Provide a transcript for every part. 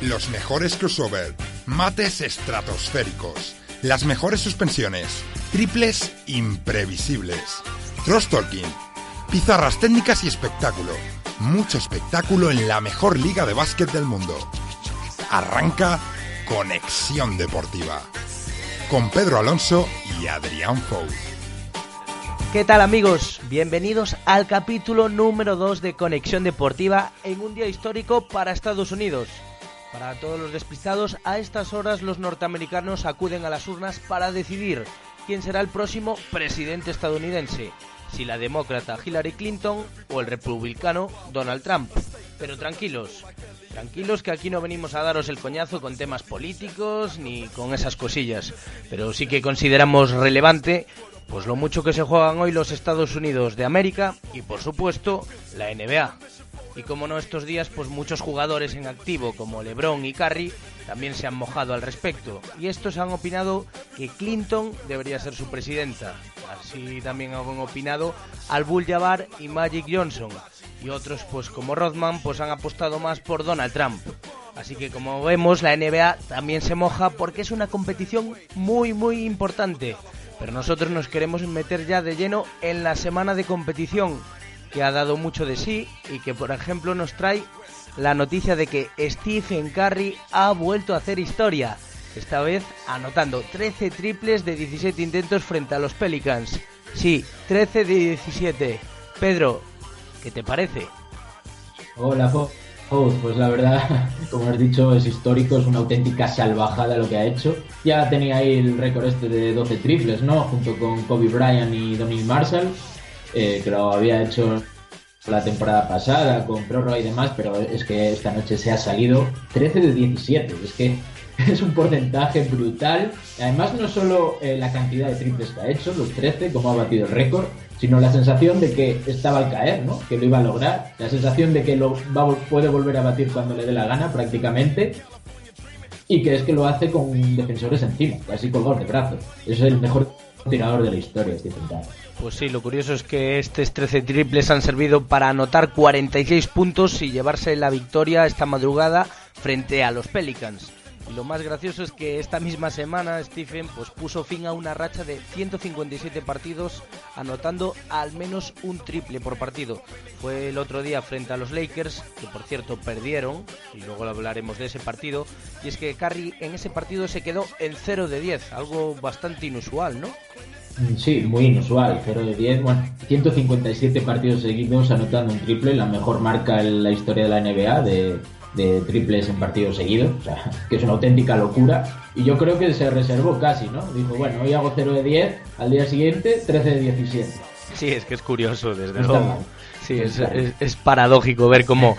Los mejores crossover, mates estratosféricos, las mejores suspensiones, triples imprevisibles, cross talking, pizarras técnicas y espectáculo. Mucho espectáculo en la mejor liga de básquet del mundo. Arranca Conexión Deportiva con Pedro Alonso y Adrián Fou. ¿Qué tal amigos? Bienvenidos al capítulo número 2 de Conexión Deportiva en un día histórico para Estados Unidos. Para todos los despistados, a estas horas los norteamericanos acuden a las urnas para decidir quién será el próximo presidente estadounidense, si la demócrata Hillary Clinton o el republicano Donald Trump. Pero tranquilos, tranquilos que aquí no venimos a daros el coñazo con temas políticos ni con esas cosillas, pero sí que consideramos relevante pues lo mucho que se juegan hoy los Estados Unidos de América y por supuesto la NBA. Y como no estos días, pues muchos jugadores en activo como LeBron y Curry también se han mojado al respecto. Y estos han opinado que Clinton debería ser su presidenta. Así también han opinado Al Jabbar y Magic Johnson. Y otros, pues como Rodman, pues han apostado más por Donald Trump. Así que como vemos, la NBA también se moja porque es una competición muy muy importante. Pero nosotros nos queremos meter ya de lleno en la semana de competición que ha dado mucho de sí y que, por ejemplo, nos trae la noticia de que Stephen Curry ha vuelto a hacer historia. Esta vez anotando 13 triples de 17 intentos frente a los Pelicans. Sí, 13 de 17. Pedro, ¿qué te parece? Hola, pues la verdad, como has dicho, es histórico, es una auténtica salvajada lo que ha hecho. Ya tenía ahí el récord este de 12 triples, ¿no? Junto con Kobe Bryant y Donnie Marshall eh, que lo había hecho la temporada pasada con prórroga y demás, pero es que esta noche se ha salido 13 de 17. Es que es un porcentaje brutal. Además, no solo eh, la cantidad de triples que ha hecho, los 13, como ha batido el récord, sino la sensación de que estaba al caer, ¿no? Que lo iba a lograr. La sensación de que lo puede volver a batir cuando le dé la gana, prácticamente. Y que es que lo hace con defensores encima, casi colgado de brazos. Es el mejor tirador de la historia, este Curry. Pues sí, lo curioso es que estos 13 triples han servido para anotar 46 puntos y llevarse la victoria esta madrugada frente a los Pelicans. Y lo más gracioso es que esta misma semana Stephen pues puso fin a una racha de 157 partidos anotando al menos un triple por partido. Fue el otro día frente a los Lakers, que por cierto perdieron, y luego hablaremos de ese partido, y es que Curry en ese partido se quedó en 0 de 10, algo bastante inusual, ¿no? Sí, muy inusual, 0 de 10, bueno, 157 partidos seguidos anotando un triple, la mejor marca en la historia de la NBA de, triples en partidos seguidos, o sea, que es una auténtica locura. Y yo creo que se reservó casi, ¿no? Dijo, bueno, hoy hago 0 de 10, al día siguiente 13 de 17. Sí, es que es curioso, desde luego. Sí, es, es, paradójico ver cómo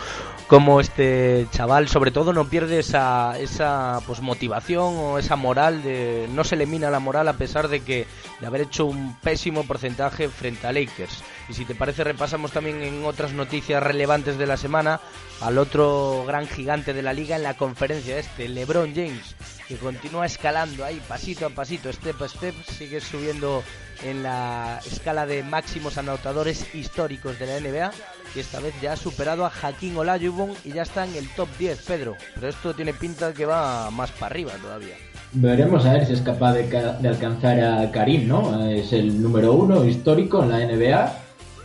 como este chaval sobre todo no pierde esa, esa pues, motivación o esa moral de no se le mina la moral a pesar de que de haber hecho un pésimo porcentaje frente a Lakers. Y si te parece repasamos también en otras noticias relevantes de la semana al otro gran gigante de la liga en la conferencia este LeBron James que continúa escalando ahí pasito a pasito step a step sigue subiendo en la escala de máximos anotadores históricos de la NBA y esta vez ya ha superado a Hakim Olajuwon y ya está en el top 10, Pedro. Pero esto tiene pinta que va más para arriba todavía. Veremos a ver si es capaz de, alcanzar a Karim, ¿no? Es el número uno histórico en la NBA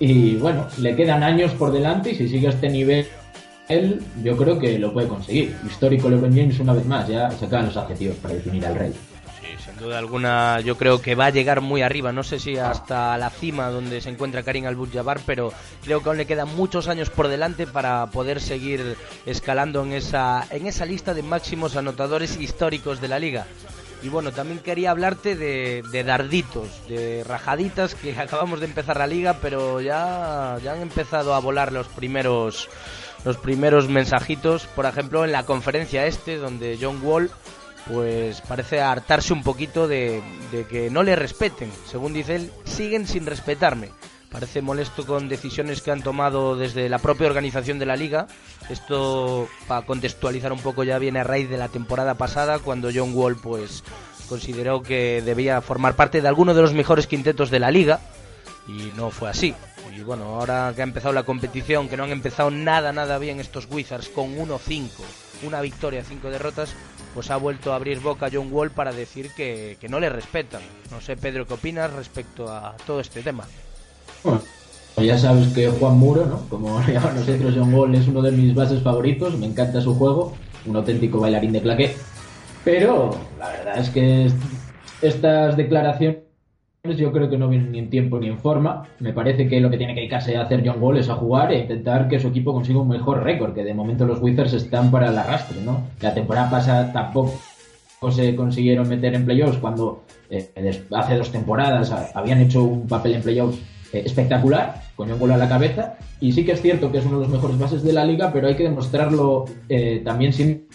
y bueno, le quedan años por delante y si sigue este nivel él yo creo que lo puede conseguir. Histórico LeBron James una vez más, ya se acaban los adjetivos para definir al rey sin duda alguna yo creo que va a llegar muy arriba, no sé si hasta la cima donde se encuentra Karim al jabbar pero creo que aún le quedan muchos años por delante para poder seguir escalando en esa, en esa lista de máximos anotadores históricos de la liga. Y bueno, también quería hablarte de, de, darditos, de rajaditas que acabamos de empezar la liga, pero ya, ya han empezado a volar los primeros, los primeros mensajitos. Por ejemplo, en la conferencia este, donde John Wall pues parece hartarse un poquito de, de que no le respeten. Según dice él, siguen sin respetarme parece molesto con decisiones que han tomado desde la propia organización de la liga. Esto, para contextualizar un poco, ya viene a raíz de la temporada pasada, cuando John Wall pues consideró que debía formar parte de alguno de los mejores quintetos de la liga y no fue así. Y bueno, ahora que ha empezado la competición, que no han empezado nada, nada bien estos Wizards con 1-5, una victoria, cinco derrotas, pues ha vuelto a abrir boca John Wall para decir que, que no le respetan. No sé, Pedro, ¿qué opinas respecto a todo este tema? Bueno, ya sabes que Juan Muro, ¿no? Como llaman nosotros, John Wall es uno de mis bases favoritos, me encanta su juego, un auténtico bailarín de claqué. Pero la verdad es que estas declaraciones yo creo que no vienen ni en tiempo ni en forma. Me parece que lo que tiene que dedicarse a hacer John Wall es a jugar e intentar que su equipo consiga un mejor récord, que de momento los Wizards están para el arrastre, ¿no? La temporada pasada tampoco se consiguieron meter en playoffs cuando eh, hace dos temporadas habían hecho un papel en playoffs eh, espectacular, con un gol a la cabeza, y sí que es cierto que es uno de los mejores bases de la liga, pero hay que demostrarlo eh, también siendo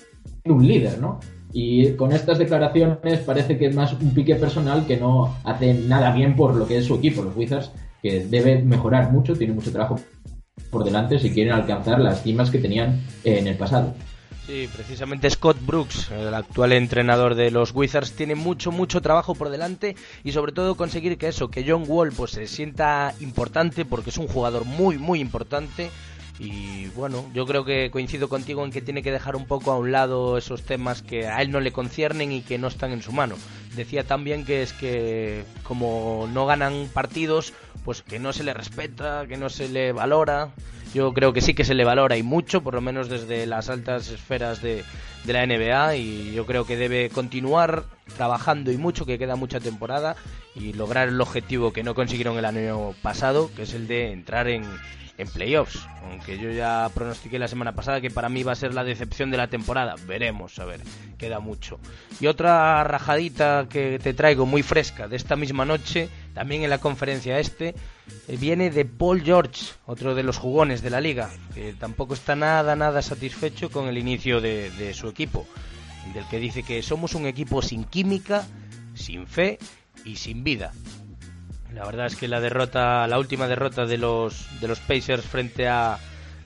un líder, ¿no? Y con estas declaraciones parece que es más un pique personal que no hace nada bien por lo que es su equipo, los Wizards, que debe mejorar mucho, tiene mucho trabajo por delante si quieren alcanzar las cimas que tenían en el pasado. Sí, precisamente Scott Brooks, el actual entrenador de los Wizards, tiene mucho, mucho trabajo por delante y sobre todo conseguir que eso, que John Wall pues se sienta importante porque es un jugador muy, muy importante y bueno, yo creo que coincido contigo en que tiene que dejar un poco a un lado esos temas que a él no le conciernen y que no están en su mano. Decía también que es que como no ganan partidos, pues que no se le respeta, que no se le valora. Yo creo que sí que se le valora y mucho, por lo menos desde las altas esferas de, de la NBA y yo creo que debe continuar trabajando y mucho, que queda mucha temporada y lograr el objetivo que no consiguieron el año pasado, que es el de entrar en, en playoffs. Aunque yo ya pronostiqué la semana pasada que para mí va a ser la decepción de la temporada. Veremos, a ver, queda mucho. Y otra rajadita que te traigo muy fresca de esta misma noche, también en la conferencia este, eh, viene de Paul George, otro de los jugones de la liga, que tampoco está nada, nada satisfecho con el inicio de, de su equipo. Del que dice que somos un equipo sin química, sin fe y sin vida. La verdad es que la derrota, la última derrota de los de los Pacers frente a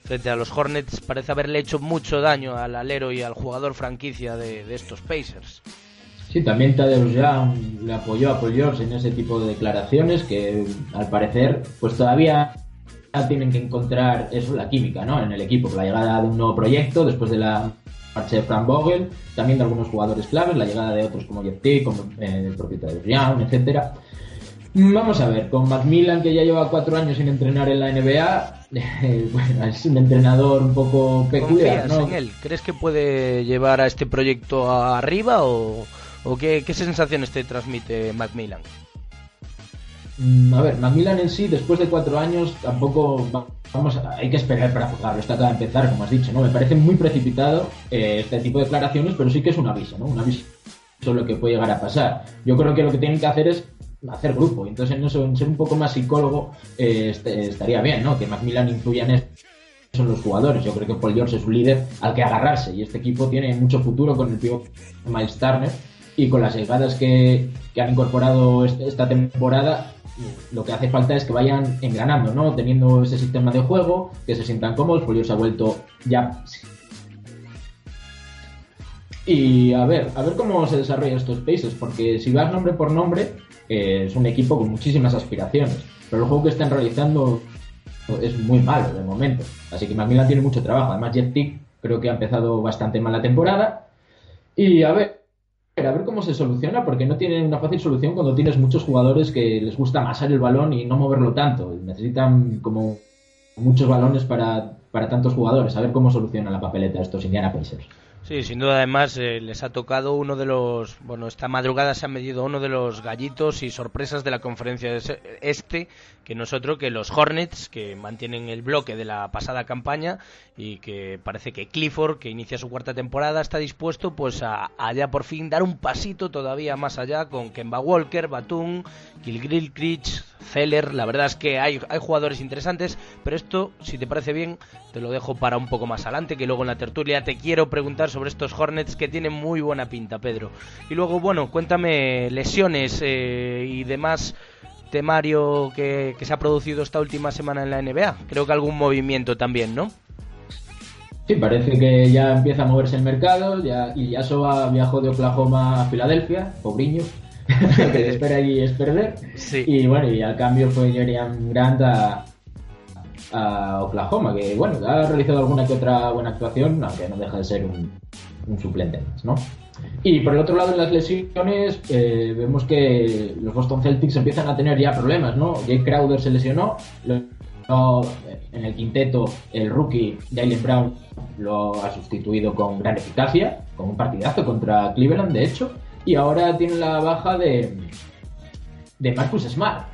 frente a los Hornets parece haberle hecho mucho daño al alero y al jugador franquicia de, estos Pacers. Sí, también Tadeusz Young le apoyó a en ese tipo de declaraciones que al parecer pues todavía tienen que encontrar eso, la química, ¿no? En el equipo, la llegada de un nuevo proyecto después de la marcha de Frank Vogel, también de algunos jugadores claves, la llegada de otros como Jeff T, como eh, el propio Tadeusz Young, etcétera Vamos a ver, con Macmillan, que ya lleva cuatro años sin entrenar en la NBA, bueno, es un entrenador un poco peculiar, ¿no? en él? ¿Crees que puede llevar a este proyecto arriba o, qué, sensaciones te transmite Macmillan? Mm, a ver, Macmillan en sí, después de cuatro años, tampoco vamos, hay que esperar para juzgarlo. Está acaba de empezar, como has dicho, ¿no? Me parece muy precipitado eh, este tipo de declaraciones, pero sí que es un aviso, ¿no? Un aviso sobre lo que puede llegar a pasar. Yo creo que lo que tienen que hacer es hacer grupo. Entonces, en, eso, ser un poco más psicólogo eh, este, estaría bien, ¿no? Que Macmillan influya en eso en los jugadores. Yo creo que Paul George es un líder al que agarrarse y este equipo tiene mucho futuro con el pivot Miles Turner y con las llegadas que, han incorporado esta temporada. Lo que hace falta es que vayan engranando, ¿no? Teniendo ese sistema de juego, que se sientan cómodos. Paul George ha vuelto ya y a ver, a ver cómo se desarrollan estos paces, porque si vas nombre por nombre, es un equipo con muchísimas aspiraciones, pero el juego que están realizando es muy malo de momento. Así que Macmillan tiene mucho trabajo. Además, Jet creo que ha empezado bastante mal la temporada. Y a ver, a ver cómo se soluciona, porque no tiene una fácil solución cuando tienes muchos jugadores que les gusta amasar el balón y no moverlo tanto. Necesitan como muchos balones para, para tantos jugadores. A ver cómo soluciona la papeleta estos Indiana Pacers. Sí, sin duda además eh, les ha tocado uno de los, bueno, esta madrugada se ha medido uno de los gallitos y sorpresas de la conferencia este, que nosotros, que los Hornets, que mantienen el bloque de la pasada campaña y que parece que Clifford, que inicia su cuarta temporada, está dispuesto pues a, ya por fin dar un pasito todavía más allá con Kemba Walker, Batum, Gilgrilkrich, Zeller, la verdad es que hay, hay jugadores interesantes, pero esto, si te parece bien, te lo dejo para un poco más adelante, que luego en la tertulia te quiero preguntar sobre estos Hornets que tienen muy buena pinta, Pedro. Y luego, bueno, cuéntame lesiones eh, y demás temario que, se ha producido esta última semana en la NBA. Creo que algún movimiento también, ¿no? Sí, parece que ya empieza a moverse el mercado. Ya, y ya Soba viajó de Oklahoma a Filadelfia, pobriño. Lo que espera allí es perder. Y bueno, y al cambio fue Jerian Grant a, a Oklahoma, que bueno, ha realizado alguna que otra buena actuación, aunque no deja de ser un, suplente más, ¿no? Y por el otro lado, en las lesiones, eh, vemos que los Boston Celtics empiezan a tener ya problemas, ¿no? Jake Crowder se lesionó, en el quinteto el rookie Jalen Brown lo ha sustituido con gran eficacia, con un partidazo contra Cleveland, de hecho, y ahora tiene la baja de, de Marcus Smart,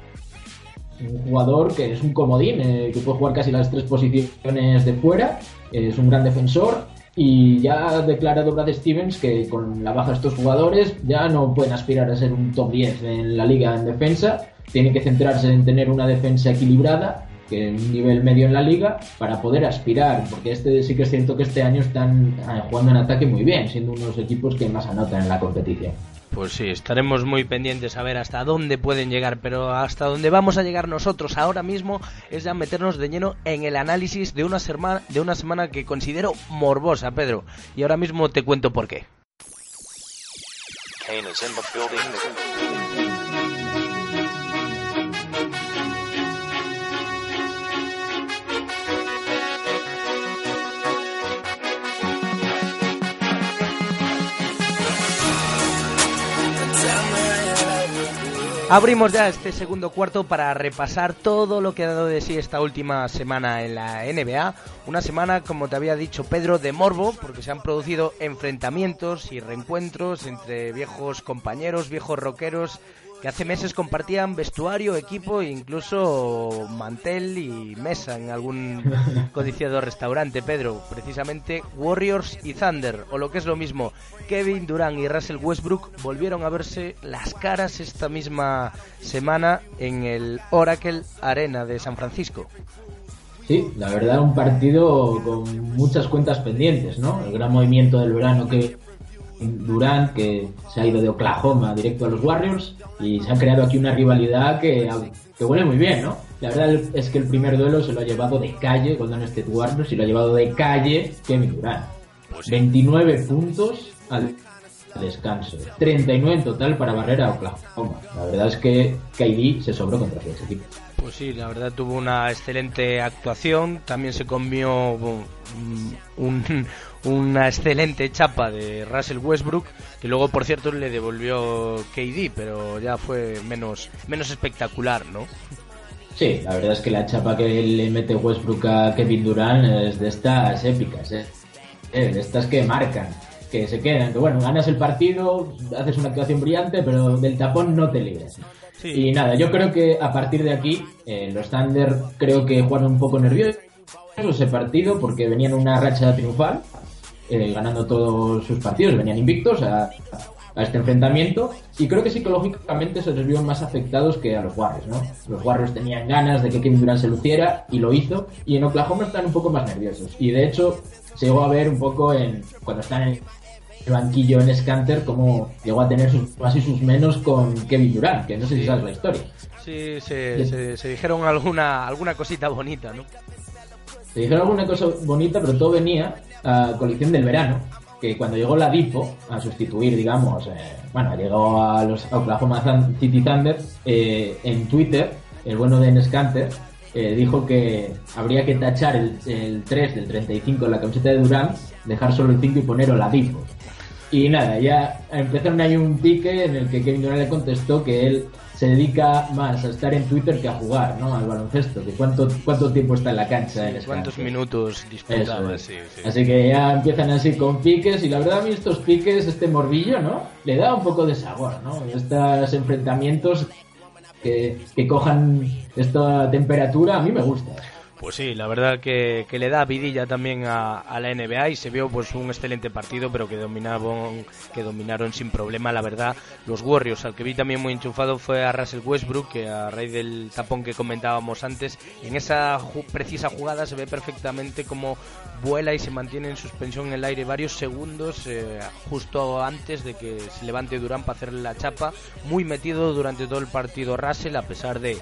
un jugador que es un comodín, eh, que puede jugar casi las tres posiciones de fuera, es un gran defensor y ya ha declarado Brad Stevens que con la baja de estos jugadores ya no pueden aspirar a ser un top 10 en la liga en defensa, tienen que centrarse en tener una defensa equilibrada que un nivel medio en la liga para poder aspirar, porque este sí que es cierto que este año están eh, jugando en ataque muy bien, siendo unos equipos que más anotan en la competición. Pues sí, estaremos muy pendientes a ver hasta dónde pueden llegar, pero hasta dónde vamos a llegar nosotros ahora mismo es ya meternos de lleno en el análisis de una semana, de una semana que considero morbosa, Pedro. Y ahora mismo te cuento por qué. Abrimos ya este segundo cuarto para repasar todo lo que ha dado de sí esta última semana en la NBA. Una semana, como te había dicho Pedro, de morbo, porque se han producido enfrentamientos y reencuentros entre viejos compañeros, viejos rockeros que hace meses compartían vestuario, equipo e incluso mantel y mesa en algún codiciado restaurante, Pedro. Precisamente Warriors y Thunder, o lo que es lo mismo, Kevin Durant y Russell Westbrook volvieron a verse las caras esta misma semana en el Oracle Arena de San Francisco. Sí, la verdad un partido con muchas cuentas pendientes, ¿no? El gran movimiento del verano que Durant, que se ha ido de Oklahoma directo a los Warriors, y se ha creado aquí una rivalidad que, que huele muy bien, ¿no? La verdad es que el primer duelo se lo ha llevado de calle Golden State Warriors y lo ha llevado de calle Kevin Durant. 29 pues puntos al descanso, 39 en total para barrer a Oklahoma. La verdad es que KD se sobró contra ese equipo. Pues sí, la verdad tuvo una excelente actuación. También se comió un, una excelente chapa de Russell Westbrook, que luego, por cierto, le devolvió KD, pero ya fue menos, menos espectacular, ¿no? Sí, la verdad es que la chapa que le mete Westbrook a Kevin Durant es de estas épicas, ¿eh? ¿eh? de estas que marcan, que se quedan, que bueno, ganas el partido, haces una actuación brillante, pero del tapón no te libres. Y nada, yo creo que a partir de aquí, eh, los Thunder creo que jugaron un poco nerviosos ese partido porque venían una racha triunfal eh, ganando todos sus partidos, venían invictos a, este enfrentamiento y creo que psicológicamente se les vio más afectados que a los Warriors, ¿no? Los Warriors tenían ganas de que Kevin Durant se luciera y lo hizo y en Oklahoma están un poco más nerviosos y de hecho se llegó a ver un poco en cuando están en el banquillo en Scanter como llegó a tener sus más y sus menos con Kevin Durant, que no sé si sabes la historia. Sí, se, se, dijeron alguna, alguna cosita bonita, ¿no? Se dijeron alguna cosa bonita, pero todo venía a colección del verano, que cuando llegó la DIPO a sustituir, digamos, eh, bueno, llegó a los Oklahoma City Thunder, eh, en Twitter, el bueno de Nescanter eh, dijo que habría que tachar el, 3 del 35 en la camiseta de Durant, dejar solo el 5 y poner Oladipo. Y nada, ya empezaron ahí un pique en el que Kevin Durant le contestó que él se dedica más a estar en Twitter que a jugar, ¿no? Al baloncesto, que cuánto, cuánto tiempo está en la cancha. ¿Cuántos minutos disputaba? Sí, Así que ya empiezan así con piques y la verdad a mí estos piques, este morbillo, ¿no? Le da un poco de sabor, ¿no? Estos enfrentamientos que, que cojan esta temperatura a mí me gusta. Pues sí, la verdad que, le da vidilla también a, la NBA y se vio pues un excelente partido, pero que dominaron, que dominaron sin problema, la verdad, los Warriors. Al que vi también muy enchufado fue a Russell Westbrook, que a raíz del tapón que comentábamos antes, en esa precisa jugada se ve perfectamente cómo vuela y se mantiene en suspensión en el aire varios segundos eh, justo antes de que se levante Durán para hacerle la chapa. Muy metido durante todo el partido Russell, a pesar de,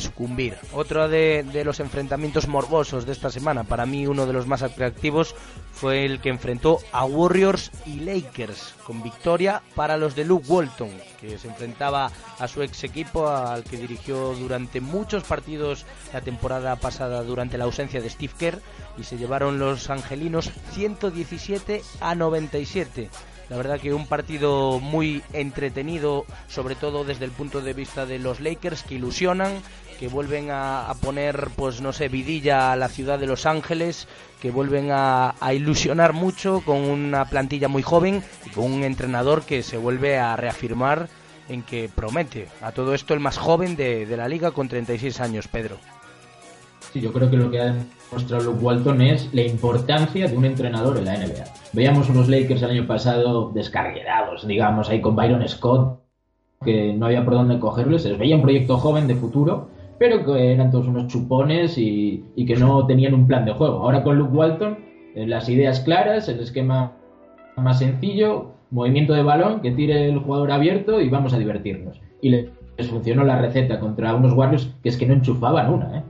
sucumbir. Otro de los enfrentamientos morbosos de esta semana. Para mí uno de los más atractivos fue el que enfrentó a Warriors y Lakers, con victoria para los de Luke Walton, que se enfrentaba a su ex equipo al que dirigió durante muchos partidos la temporada pasada durante la ausencia de Steve Kerr y se llevaron los angelinos 117 a 97. La verdad que un partido muy entretenido, sobre todo desde el punto de vista de los Lakers, que ilusionan, que vuelven a, poner, pues no sé, vidilla a la ciudad de Los Ángeles, que vuelven a, ilusionar mucho con una plantilla muy joven y con un entrenador que se vuelve a reafirmar en que promete. A todo esto el más joven de, la liga con 36 años, Pedro. Sí, yo creo que lo que ha demostrado Luke Walton es la importancia de un entrenador en la NBA. Veíamos unos Lakers el año pasado descarguerados, digamos, ahí con Byron Scott, que no había por dónde cogerles. Se les veía un proyecto joven de futuro pero que eran todos unos chupones y, que no tenían un plan de juego. Ahora con Luke Walton, eh, las ideas claras, el esquema más sencillo, movimiento de balón, que tire el jugador abierto y vamos a divertirnos. Y les funcionó la receta contra unos Warriors que es que no enchufaban una, ¿eh?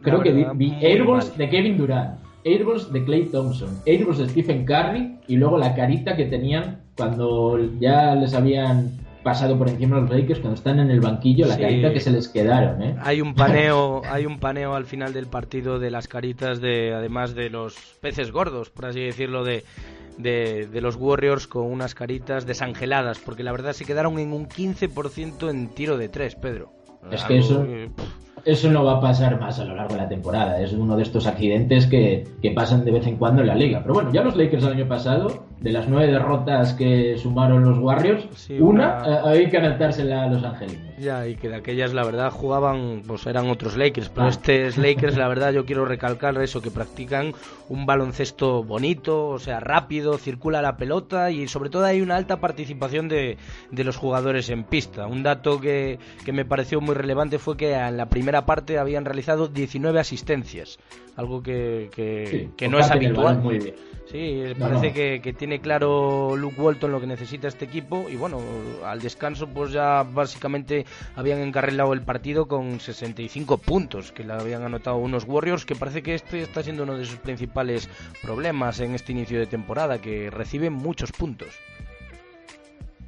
Creo que vi, Airballs de Kevin Durant, Airballs de Clay Thompson, Airballs de Stephen Curry y luego la carita que tenían cuando ya les habían pasado por encima los Lakers cuando están en el banquillo, la carita que se les quedaron, ¿eh? Hay un paneo, hay un paneo al final del partido de las caritas de, además de los peces gordos, por así decirlo, de, de, los Warriors con unas caritas desangeladas, porque la verdad se quedaron en un 15% en tiro de tres, Pedro. Es que eso eso no va a pasar más a lo largo de la temporada. Es uno de estos accidentes que, pasan de vez en cuando en la liga. Pero bueno, ya los Lakers el año pasado, de las nueve derrotas que sumaron los Warriors, una, eh, hay que adaptársela a los Angelinos. Ya, y que de aquellas, la verdad, jugaban, pues eran otros Lakers. Pero este es Lakers, la verdad, yo quiero recalcar eso, que practican un baloncesto bonito, o sea, rápido, circula la pelota y sobre todo hay una alta participación de, de los jugadores en pista. Un dato que, que me pareció muy relevante fue que en la primera parte habían realizado 19 asistencias, algo que, que, no es habitual. Sí, parece Que, tiene claro Luke Walton lo que necesita este equipo y bueno, al descanso pues ya básicamente habían encarrilado el partido con 65 puntos que le habían anotado unos Warriors que parece que este está siendo uno de sus principales problemas en este inicio de temporada, que reciben muchos puntos.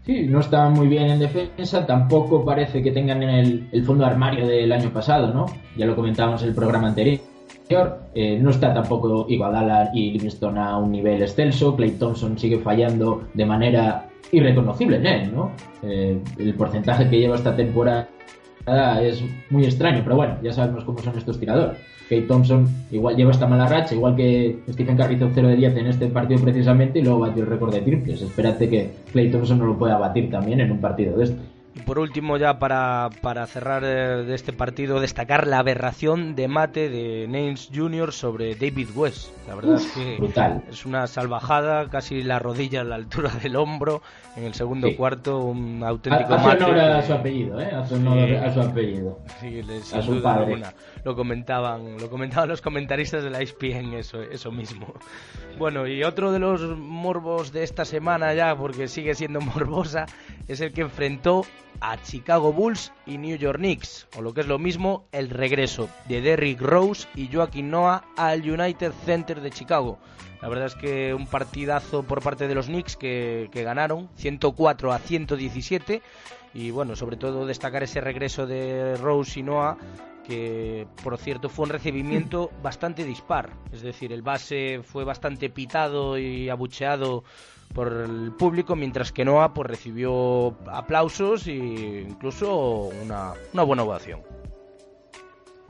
Sí, no está muy bien en defensa, tampoco parece que tengan el, el fondo armario del año pasado, ¿no? Ya lo comentábamos en el programa anterior. Eh, no está tampoco Iguadala y Livingston a un nivel excelso. Clay Thompson sigue fallando de manera irreconocible en él, ¿no? Eh, el porcentaje que lleva esta temporada es muy extraño, pero bueno, ya sabemos cómo son estos tiradores. Kate Thompson igual lleva esta mala racha, igual que Stephen Curry hizo 0 de 10 en este partido precisamente y luego batió el récord de triples. Espérate que Clay Thompson no lo pueda batir también en un partido de estos. Y por último, ya para, para cerrar eh, de este partido, destacar la aberración de mate de Names Jr. sobre David West. La verdad es que es una salvajada, casi la rodilla a la altura del hombro. En el segundo cuarto, un auténtico honor a su apellido, ¿eh? A su apellido. Sí, a su padre. Lo comentaban, lo comentaban los comentaristas de la ESPN, eso, eso mismo. Bueno, y otro de los morbos de esta semana ya, porque sigue siendo morbosa, es el que enfrentó a Chicago Bulls y New York Knicks, o lo que es lo mismo, el regreso de Derrick Rose y Joaquin Noah al United Center de Chicago. La verdad es que un partidazo por parte de los Knicks que, que ganaron 104 a 117 y bueno, sobre todo destacar ese regreso de Rose y Noah que por cierto fue un recibimiento bastante dispar. Es decir, el base fue bastante pitado y abucheado por el público, mientras que Noah pues, recibió aplausos e incluso una, una buena ovación.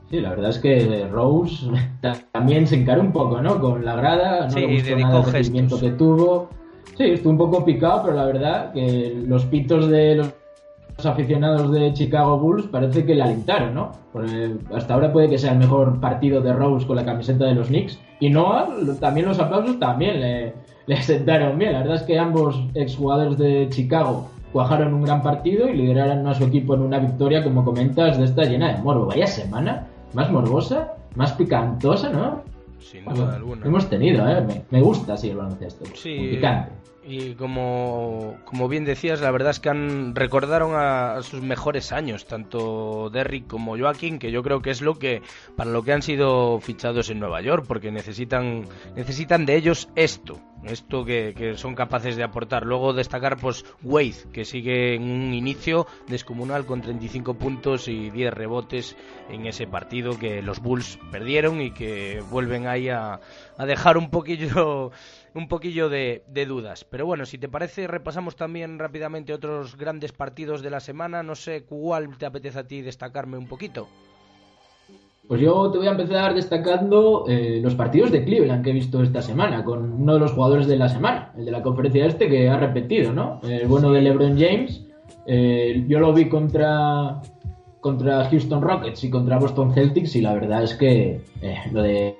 Sí, la verdad es que Rose también se encaró un poco, ¿no? Con la grada, no le gustó nada el recibimiento que tuvo. Sí, estuvo un poco picado, pero la verdad que los pitos de los aficionados de Chicago Bulls parece que le alentaron, ¿no? Porque hasta ahora puede que sea el mejor partido de Rose con la camiseta de los Knicks. Y Noah, también los aplausos también le, le sentaron bien. La verdad es que ambos exjugadores de Chicago cuajaron un gran partido y lideraron a su equipo en una victoria, como comentas, de esta llena de morbo. Vaya semana, más morbosa, más picantosa, ¿no? Sin duda alguna. Hemos tenido, ¿eh? Me, gusta así el baloncesto. Sí. Picante. Y como, como bien decías, la verdad es que han recordaron a, sus mejores años, tanto Derrick como Joaquín, que yo creo que es lo que para lo que han sido fichados en Nueva York, porque necesitan necesitan de ellos esto, esto que, son capaces de aportar. Luego destacar pues Wade, que sigue en un inicio descomunal con 35 puntos y 10 rebotes en ese partido que los Bulls perdieron y que vuelven ahí a, a dejar un poquillo un poquillo de, dudas. Pero bueno, si te parece, repasamos también rápidamente otros grandes partidos de la semana. No sé cuál te apetece a ti destacarme un poquito. Pues yo te voy a empezar destacando eh, los partidos de Cleveland que he visto esta semana, con uno de los jugadores de la semana, el de la conferencia este que ha repetido, ¿no? El bueno de LeBron James. Eh, yo lo vi contra, contra Houston Rockets y contra Boston Celtics y la verdad es que eh, lo de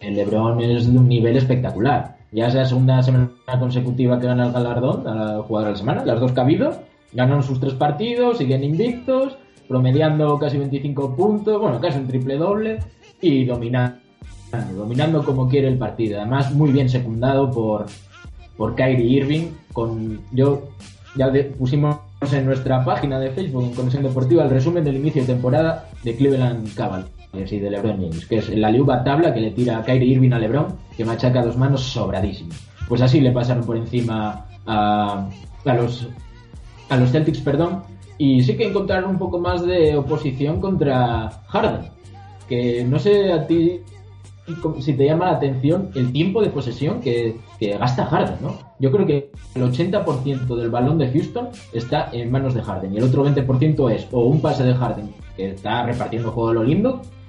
LeBron es de un nivel espectacular. Ya es la segunda semana consecutiva que gana el galardón al jugador de la semana, las dos que ha habido. Ganaron sus tres partidos, siguen invictos, promediando casi 25 puntos, bueno, casi un triple doble y dominando, dominando como quiere el partido. Además, muy bien secundado por, por Kyrie Irving. Con, yo ya pusimos en nuestra página de Facebook en Conexión Deportiva el resumen del inicio de temporada de Cleveland Cavaliers y de LeBron James, que es la liuba tabla que le tira a Kyrie Irving a LeBron, que machaca dos manos sobradísimo. Pues así le pasaron por encima a, a los a los Celtics, perdón, y sí que encontraron un poco más de oposición contra Harden, que no sé a ti si te llama la atención el tiempo de posesión que, que gasta Harden, ¿no? Yo creo que el 80% del balón de Houston está en manos de Harden y el otro 20% es o un pase de Harden que está repartiendo juego de lo lindo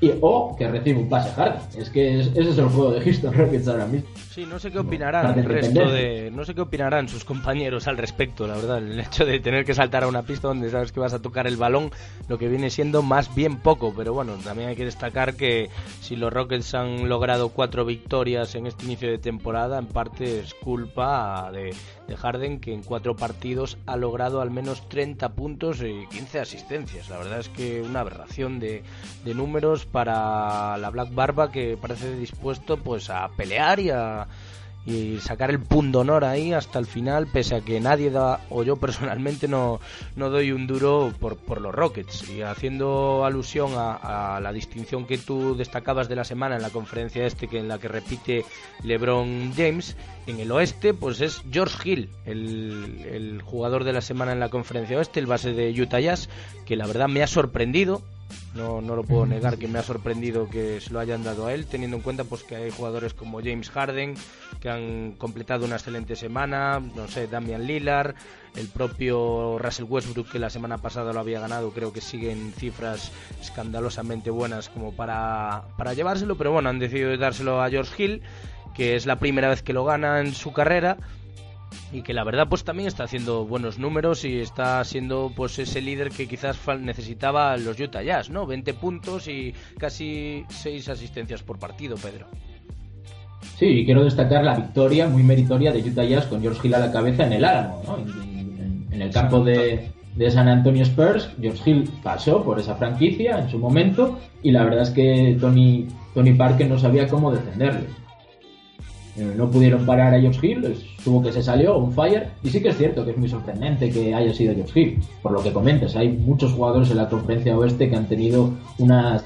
y, o que recibe un pase hard. Es que ese es el juego de Houston Rockets ahora mismo. Sí, no sé qué opinarán el resto de, no sé qué opinarán sus compañeros al respecto, la verdad, el hecho de tener que saltar a una pista donde sabes que vas a tocar el balón, lo que viene siendo más bien poco, pero bueno, también hay que destacar que si los Rockets han logrado cuatro victorias en este inicio de temporada, en parte es culpa de, de Harden que en cuatro partidos ha logrado al menos 30 puntos y 15 asistencias. La verdad es que una aberración de, de números para la Black Barba que parece dispuesto pues a pelear y a y sacar el punto honor ahí hasta el final, pese a que nadie da, o yo personalmente no, no doy un duro por, por los Rockets. Y haciendo alusión a, la distinción que tú destacabas de la semana en la conferencia este, que en la que repite LeBron James, en el oeste, pues es George Hill, el, el jugador de la semana en la conferencia oeste, el base de Utah Jazz, que la verdad me ha sorprendido no, no lo puedo negar que me ha sorprendido que se lo hayan dado a él, teniendo en cuenta pues que hay jugadores como James Harden que han completado una excelente semana, no sé, Damian Lillard, el propio Russell Westbrook que la semana pasada lo había ganado, creo que siguen cifras escandalosamente buenas como para, para llevárselo, pero bueno, han decidido dárselo a George Hill, que es la primera vez que lo gana en su carrera y que la verdad pues también está haciendo buenos números y está siendo pues ese líder que quizás necesitaba los Utah Jazz, ¿no? 20 puntos y casi 6 asistencias por partido, Pedro. Sí, y quiero destacar la victoria muy meritoria de Utah Jazz con George Hill a la cabeza en el Álamo, ¿no? en, el campo de, de, San Antonio Spurs. George Hill pasó por esa franquicia en su momento y la verdad es que Tony, Tony Parker no sabía cómo defenderle. Eh, no pudieron parar a George Hill, tuvo que se salió, un fire, y sí que es cierto que es muy sorprendente que haya sido George Hill, por lo que comentas, hay muchos jugadores en la conferencia oeste que han tenido una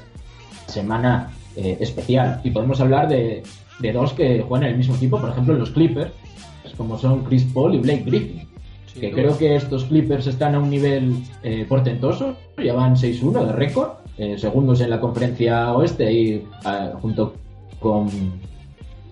semana eh, especial, y podemos hablar de, dos que juegan en el mismo equipo, por ejemplo los Clippers, como son Chris Paul y Blake Griffin. que creo que estos Clippers están a un nivel eh, portentoso, ya van 6-1 de récord, eh, segundos en la conferencia oeste y ah, junto con,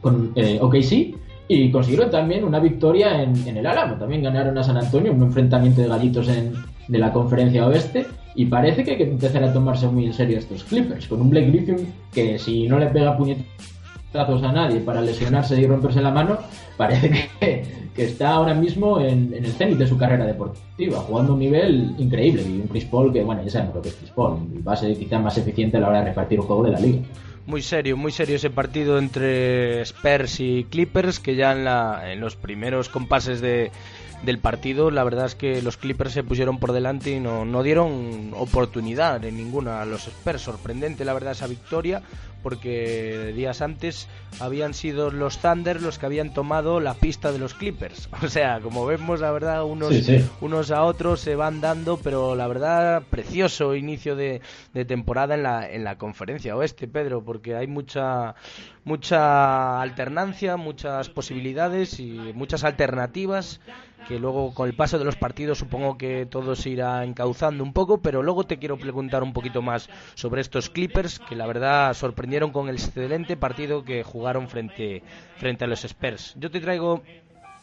con eh, OKC y consiguieron también una victoria en, el Álamo. También ganaron a San Antonio, un enfrentamiento de gallitos en, de la conferencia oeste. Y parece que hay que empezar a tomarse muy en serio estos Clippers, con un Blake Griffin que si no le pega puñetazos a nadie para lesionarse y romperse la mano, parece que, que está ahora mismo en, el cenit de su carrera deportiva, jugando a un nivel increíble. Y un Chris Paul que, bueno, ya sabemos lo que es Chris Paul, va a ser quizá más eficiente a la hora de repartir el juego de la liga muy serio, muy serio ese partido entre Spurs y Clippers, que ya en, la, en los primeros compases de, del partido, la verdad es que los Clippers se pusieron por delante y no, no dieron oportunidad en ninguna a los Spurs. Sorprendente, la verdad, esa victoria, porque días antes habían sido los Thunder los que habían tomado la pista de los Clippers. O sea, como vemos, la verdad, unos, unos a otros se van dando, pero la verdad, precioso inicio de, de temporada en la, en la conferencia oeste, Pedro, porque hay mucha mucha alternancia, muchas posibilidades y muchas alternativas que luego con el paso de los partidos supongo que todo se irá encauzando un poco, pero luego te quiero preguntar un poquito más sobre estos Clippers que la verdad sorprendieron con el excelente partido que jugaron frente, frente a los Spurs. Yo te traigo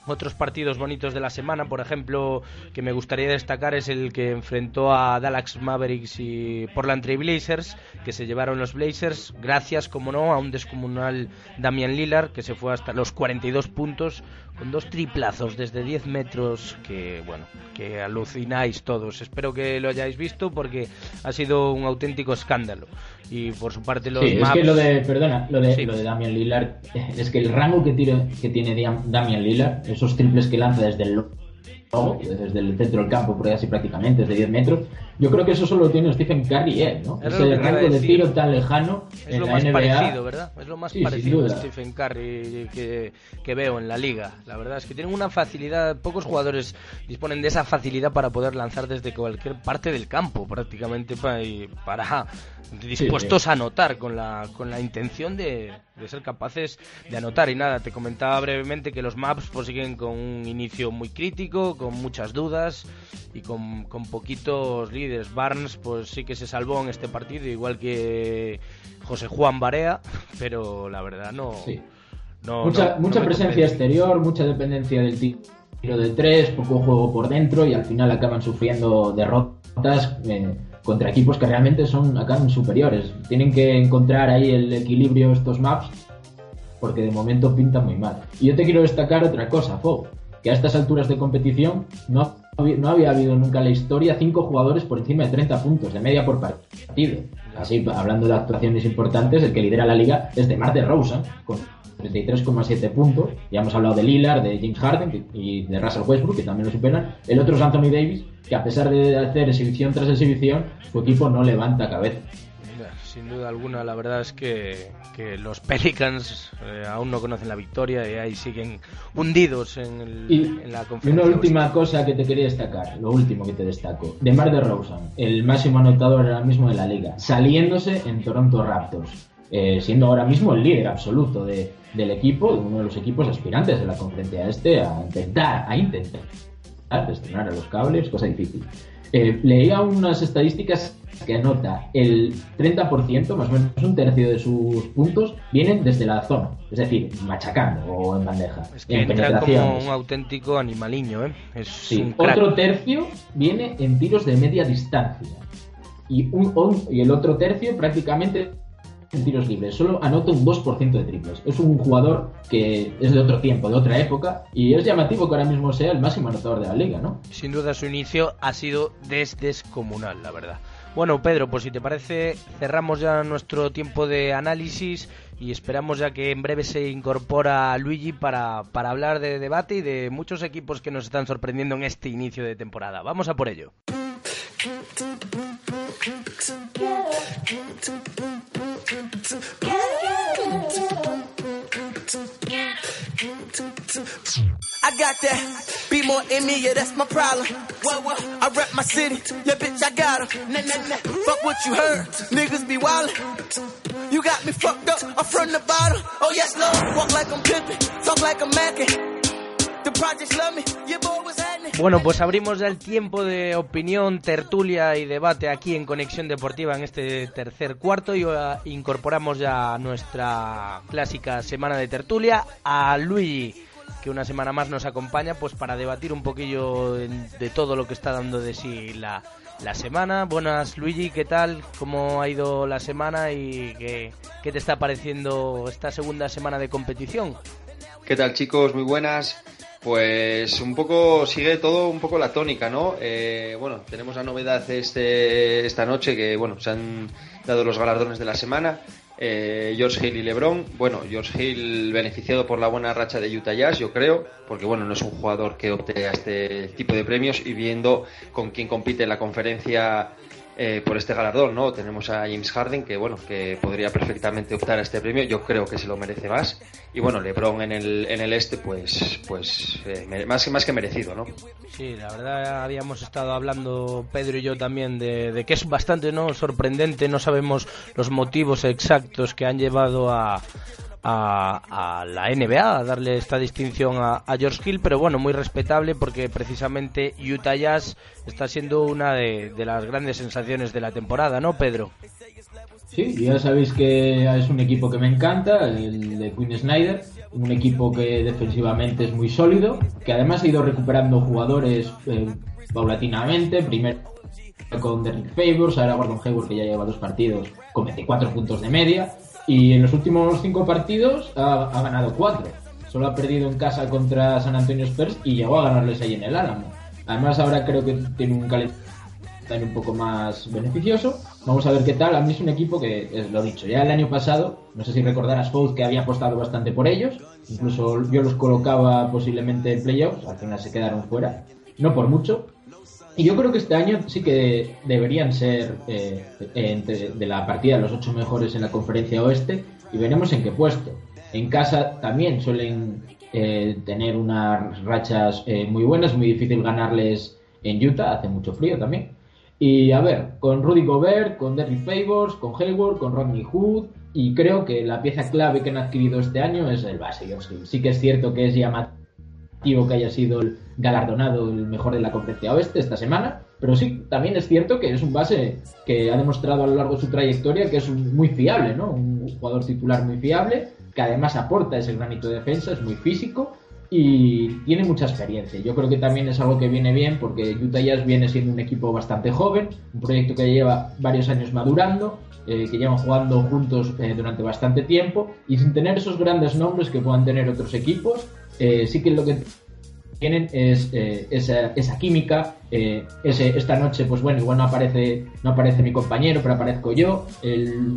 otros partidos bonitos de la semana, por ejemplo, que me gustaría destacar es el que enfrentó a Dallas Mavericks y Portland Trail Blazers, que se llevaron los Blazers, gracias, como no, a un descomunal Damian Lillard, que se fue hasta los 42 puntos, con dos triplazos desde 10 metros, que, bueno, que alucináis todos. Espero que lo hayáis visto porque ha sido un auténtico escándalo. Y por su parte los sí, es que lo de, perdona, lo de, lo de Damian Lillard, es que el rango que, tira, que tiene Damian Lillard, esos triples que lanza desde el desde el centro del campo, por ahí así prácticamente, desde 10 metros. Yo creo que eso solo tiene Stephen Curry él, ¿no? Ese rango de tiro tan lejano. Es en lo la más NBA. parecido, ¿verdad? Es lo más Sí, parecido a. Stephen Curry que, que veo en la liga. La verdad es que tienen una facilidad, pocos jugadores disponen de esa facilidad para poder lanzar desde cualquier parte del campo, prácticamente, para, para dispuestos a anotar con la, con la intención de, de ser capaces de anotar. Y nada, te comentaba brevemente que los Maps pues, siguen con un inicio muy crítico, con muchas dudas y con, con poquitos líderes. Barnes pues sí que se salvó en este partido, igual que José Juan Barea, pero la verdad no... Sí. no- mucha no- mucha no presencia exterior, mucha dependencia del ti- tiro de tres, poco juego por dentro y al final acaban sufriendo derrotas eh, contra equipos que realmente son acaban superiores. Tienen que encontrar ahí el equilibrio estos maps porque de momento pintan muy mal. Y yo te quiero destacar otra cosa, Fo, que a estas alturas de competición no, no había habido nunca en la historia cinco jugadores por encima de 30 puntos de media por partido. Así, hablando de actuaciones importantes, el que lidera la liga es de Marte Rosen, con 33,7 puntos. Ya hemos hablado de Lillard, de James Harden y de Russell Westbrook, que también lo superan. El otro es Anthony Davis, que a pesar de hacer exhibición tras exhibición, su equipo no levanta cabeza. Sin duda alguna, la verdad es que, que los Pelicans eh, aún no conocen la victoria y ahí siguen hundidos en, el- Y, en la y conferencia. una última cosa que te quería destacar, lo último que te destaco. De Mar de Rosen, el máximo anotador ahora mismo de la liga, saliéndose en Toronto Raptors, eh, siendo ahora mismo el líder absoluto de- del equipo, de uno de los equipos aspirantes de la conferencia este, a intentar, a intentar destronar a los cables, cosa difícil. Eh, leía unas estadísticas que anota el 30%, más o menos un tercio de sus puntos, vienen desde la zona, es decir, machacando o en bandeja, Es que en entra como un auténtico animaliño, ¿eh? Es Sí, un crack. otro tercio viene en tiros de media distancia. Y, un- y el otro tercio prácticamente en tiros libres. Solo anota un 2% de triples. Es un jugador que es de otro tiempo, de otra época. Y es llamativo que ahora mismo sea el máximo anotador de la liga, ¿no? Sin duda su inicio ha sido des descomunal, la verdad. Bueno, Pedro, pues si te parece, cerramos ya nuestro tiempo de análisis y esperamos ya que en breve se incorpora Luigi para, para hablar de debate y de muchos equipos que nos están sorprendiendo en este inicio de temporada. Vamos a por ello. got that. Be more in me, yeah, that's my problem. Well, well, I rep my city, yeah, bitch, I got her. Nah, nah, nah. Fuck what you heard, niggas be wildin'. You got me fucked up, I'm from the bottom. Oh, yes, Lord. Walk like I'm pimpin', talk like I'm mackin'. Bueno, pues abrimos ya el tiempo de opinión, tertulia y debate aquí en Conexión Deportiva en este tercer cuarto y uh, incorporamos ya nuestra clásica semana de tertulia a Luigi que una semana más nos acompaña pues para debatir un poquillo de todo lo que está dando de sí la, la semana. Buenas Luigi, ¿qué tal? ¿Cómo ha ido la semana y qué, qué te está pareciendo esta segunda semana de competición? ¿Qué tal chicos? Muy buenas. Pues un poco sigue todo un poco la tónica, ¿no? Eh, bueno, tenemos la novedad este, esta noche que, bueno, se han dado los galardones de la semana. Eh, George Hill y LeBron. Bueno, George Hill beneficiado por la buena racha de Utah Jazz, yo creo, porque bueno, no es un jugador que opte a este tipo de premios y viendo con quién compite en la conferencia eh, por este galardón, ¿no? Tenemos a James Harden que, bueno, que podría perfectamente optar a este premio. Yo creo que se lo merece más. Y bueno, LeBron en el, en el este, pues, pues eh, más, más que merecido, ¿no? Sí, la verdad habíamos estado hablando Pedro y yo también de, de que es bastante, ¿no? Sorprendente. No sabemos los motivos exactos que han llevado a a, la NBA a darle esta distinción a, George Hill, pero bueno, muy respetable porque precisamente Utah Jazz está siendo una de, las grandes sensaciones de la temporada, ¿no, Pedro? Sí, ya sabéis que es un equipo que me encanta, el de Quinn Snyder, un equipo que defensivamente es muy sólido, que además ha ido recuperando jugadores eh, paulatinamente, primero con Derrick Favors, ahora Gordon Hayward que ya lleva dos partidos con 24 puntos de media, y en los últimos cinco partidos ha, ganado cuatro. Solo ha perdido en casa contra San Antonio Spurs y llegó a ganarles ahí en el Álamo. Además ahora creo que tiene un calendario un poco más beneficioso. Vamos a ver qué tal. A mí es un equipo que, es lo dicho, ya el año pasado, no sé si recordarás, Fouz, que había apostado bastante por ellos. Incluso yo los colocaba posiblemente en playoffs, al final se quedaron fuera. No por mucho, y yo creo que este año sí que deberían ser eh, de la partida los ocho mejores en la conferencia oeste y veremos en qué puesto. En casa también suelen eh, tener unas rachas eh, muy buenas, muy difícil ganarles en Utah, hace mucho frío también. Y a ver, con Rudy Gobert, con Derrick Favors, con Hayward, con Rodney Hood, y creo que la pieza clave que han adquirido este año es el base. Sí que es cierto que es llamativo que haya sido el galardonado el mejor de la conferencia oeste esta semana, pero sí, también es cierto que es un base que ha demostrado a lo largo de su trayectoria que es muy fiable, ¿no? Un jugador titular muy fiable, que además aporta ese granito de defensa, es muy físico y tiene mucha experiencia. Yo creo que también es algo que viene bien porque Utah Jazz viene siendo un equipo bastante joven, un proyecto que lleva varios años madurando, eh, que llevan jugando juntos eh, durante bastante tiempo y sin tener esos grandes nombres que puedan tener otros equipos, eh, sí que lo que tienen es eh, esa, esa, química. Eh, ese, esta noche, pues bueno, igual no aparece, no aparece mi compañero, pero aparezco yo,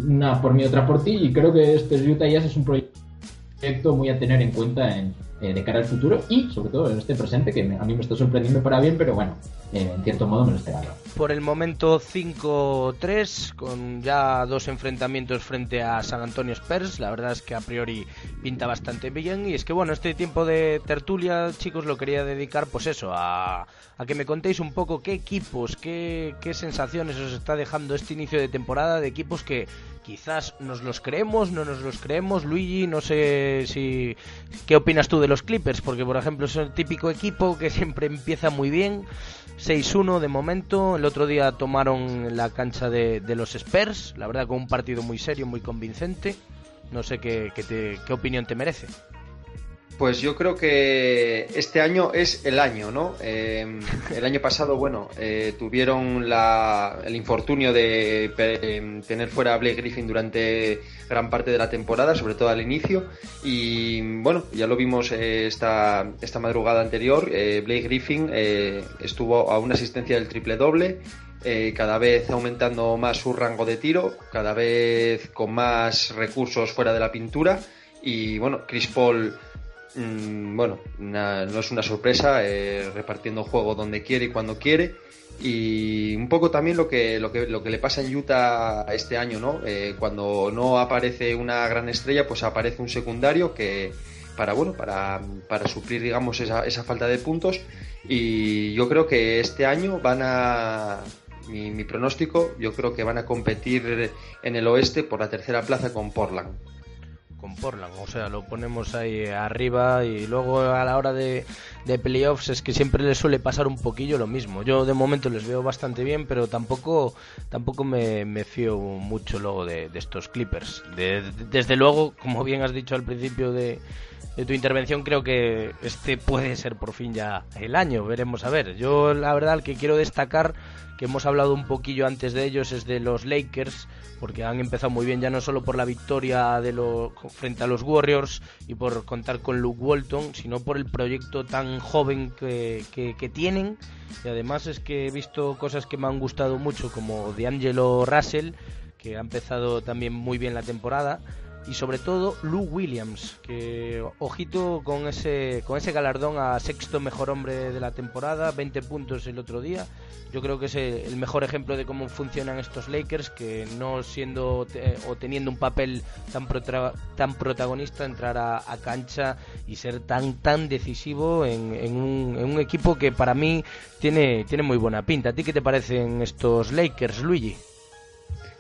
una por mí, otra por ti, y creo que este Utah Jazz es un proyecto muy a tener en cuenta en, eh, de cara al futuro y sobre todo en este presente que a mí me está sorprendiendo para bien, pero bueno, eh, en cierto modo me lo esperaba. Por el momento 5-3, con ya dos enfrentamientos frente a San Antonio Spurs, la verdad es que a priori pinta bastante bien y es que bueno, este tiempo de tertulia, chicos, lo quería dedicar pues eso, a, a que me contéis un poco qué equipos, qué, qué sensaciones os está dejando este inicio de temporada de equipos que quizás nos los creemos, no nos los creemos. Luigi, no sé si qué opinas tú de los Clippers, porque por ejemplo es el típico equipo que siempre empieza muy bien. 6-1 de momento, el otro día tomaron la cancha de, los Spurs, la verdad con un partido muy serio, muy convincente. No sé qué, qué, qué opinión te merece. Pues yo creo que este año es el año, ¿no? Em, el año pasado, bueno, eh, tuvieron el infortunio de em, tener fuera a Blake Griffin durante gran parte de la temporada, sobre todo al inicio. Y bueno, ya lo vimos eh, esta, esta madrugada anterior. Eh, Blake Griffin estuvo a una asistencia del triple doble. cada vez aumentando más su rango de tiro, cada vez con más recursos fuera de la pintura. Y bueno, Chris Paul Mm, bueno, no es una sorpresa, eh, repartiendo juego donde quiere y cuando quiere. Y un poco también lo que, lo que, lo que le pasa en Utah este año, ¿no? Eh, cuando no aparece una gran estrella, pues aparece un secundario que para, bueno, para, para suplir, digamos, esa, esa falta de puntos. Y yo creo que este año van a, mi, pronóstico, yo creo que van a competir en el oeste por la tercera plaza con Portland. Con Portland. O sea, lo ponemos ahí arriba y luego a la hora de, de playoffs es que siempre les suele pasar un poquillo lo mismo. Yo de momento les veo bastante bien, pero tampoco, tampoco me, fío mucho luego de, estos Clippers. desde luego, como bien has dicho al principio de, de tu intervención, creo que este puede ser por fin ya el año. Veremos a ver. Yo la verdad el que quiero destacar, que hemos hablado un poquillo antes de ellos, es de los Lakers porque han empezado muy bien ya no solo por la victoria de lo, frente a los Warriors y por contar con Luke Walton, sino por el proyecto tan joven que, que, tienen. Y además es que he visto cosas que me han gustado mucho, como D'Angelo Russell, que ha empezado también muy bien la temporada y sobre todo Lou Williams, que ojito con ese con ese galardón a sexto mejor hombre de la temporada, 20 puntos el otro día. Yo creo que es el mejor ejemplo de cómo funcionan estos Lakers, que no siendo o teniendo un papel tan tan protagonista entrar a, cancha y ser tan tan decisivo en, un, equipo que para mí tiene tiene muy buena pinta. ¿A ti qué te parecen estos Lakers, Luigi?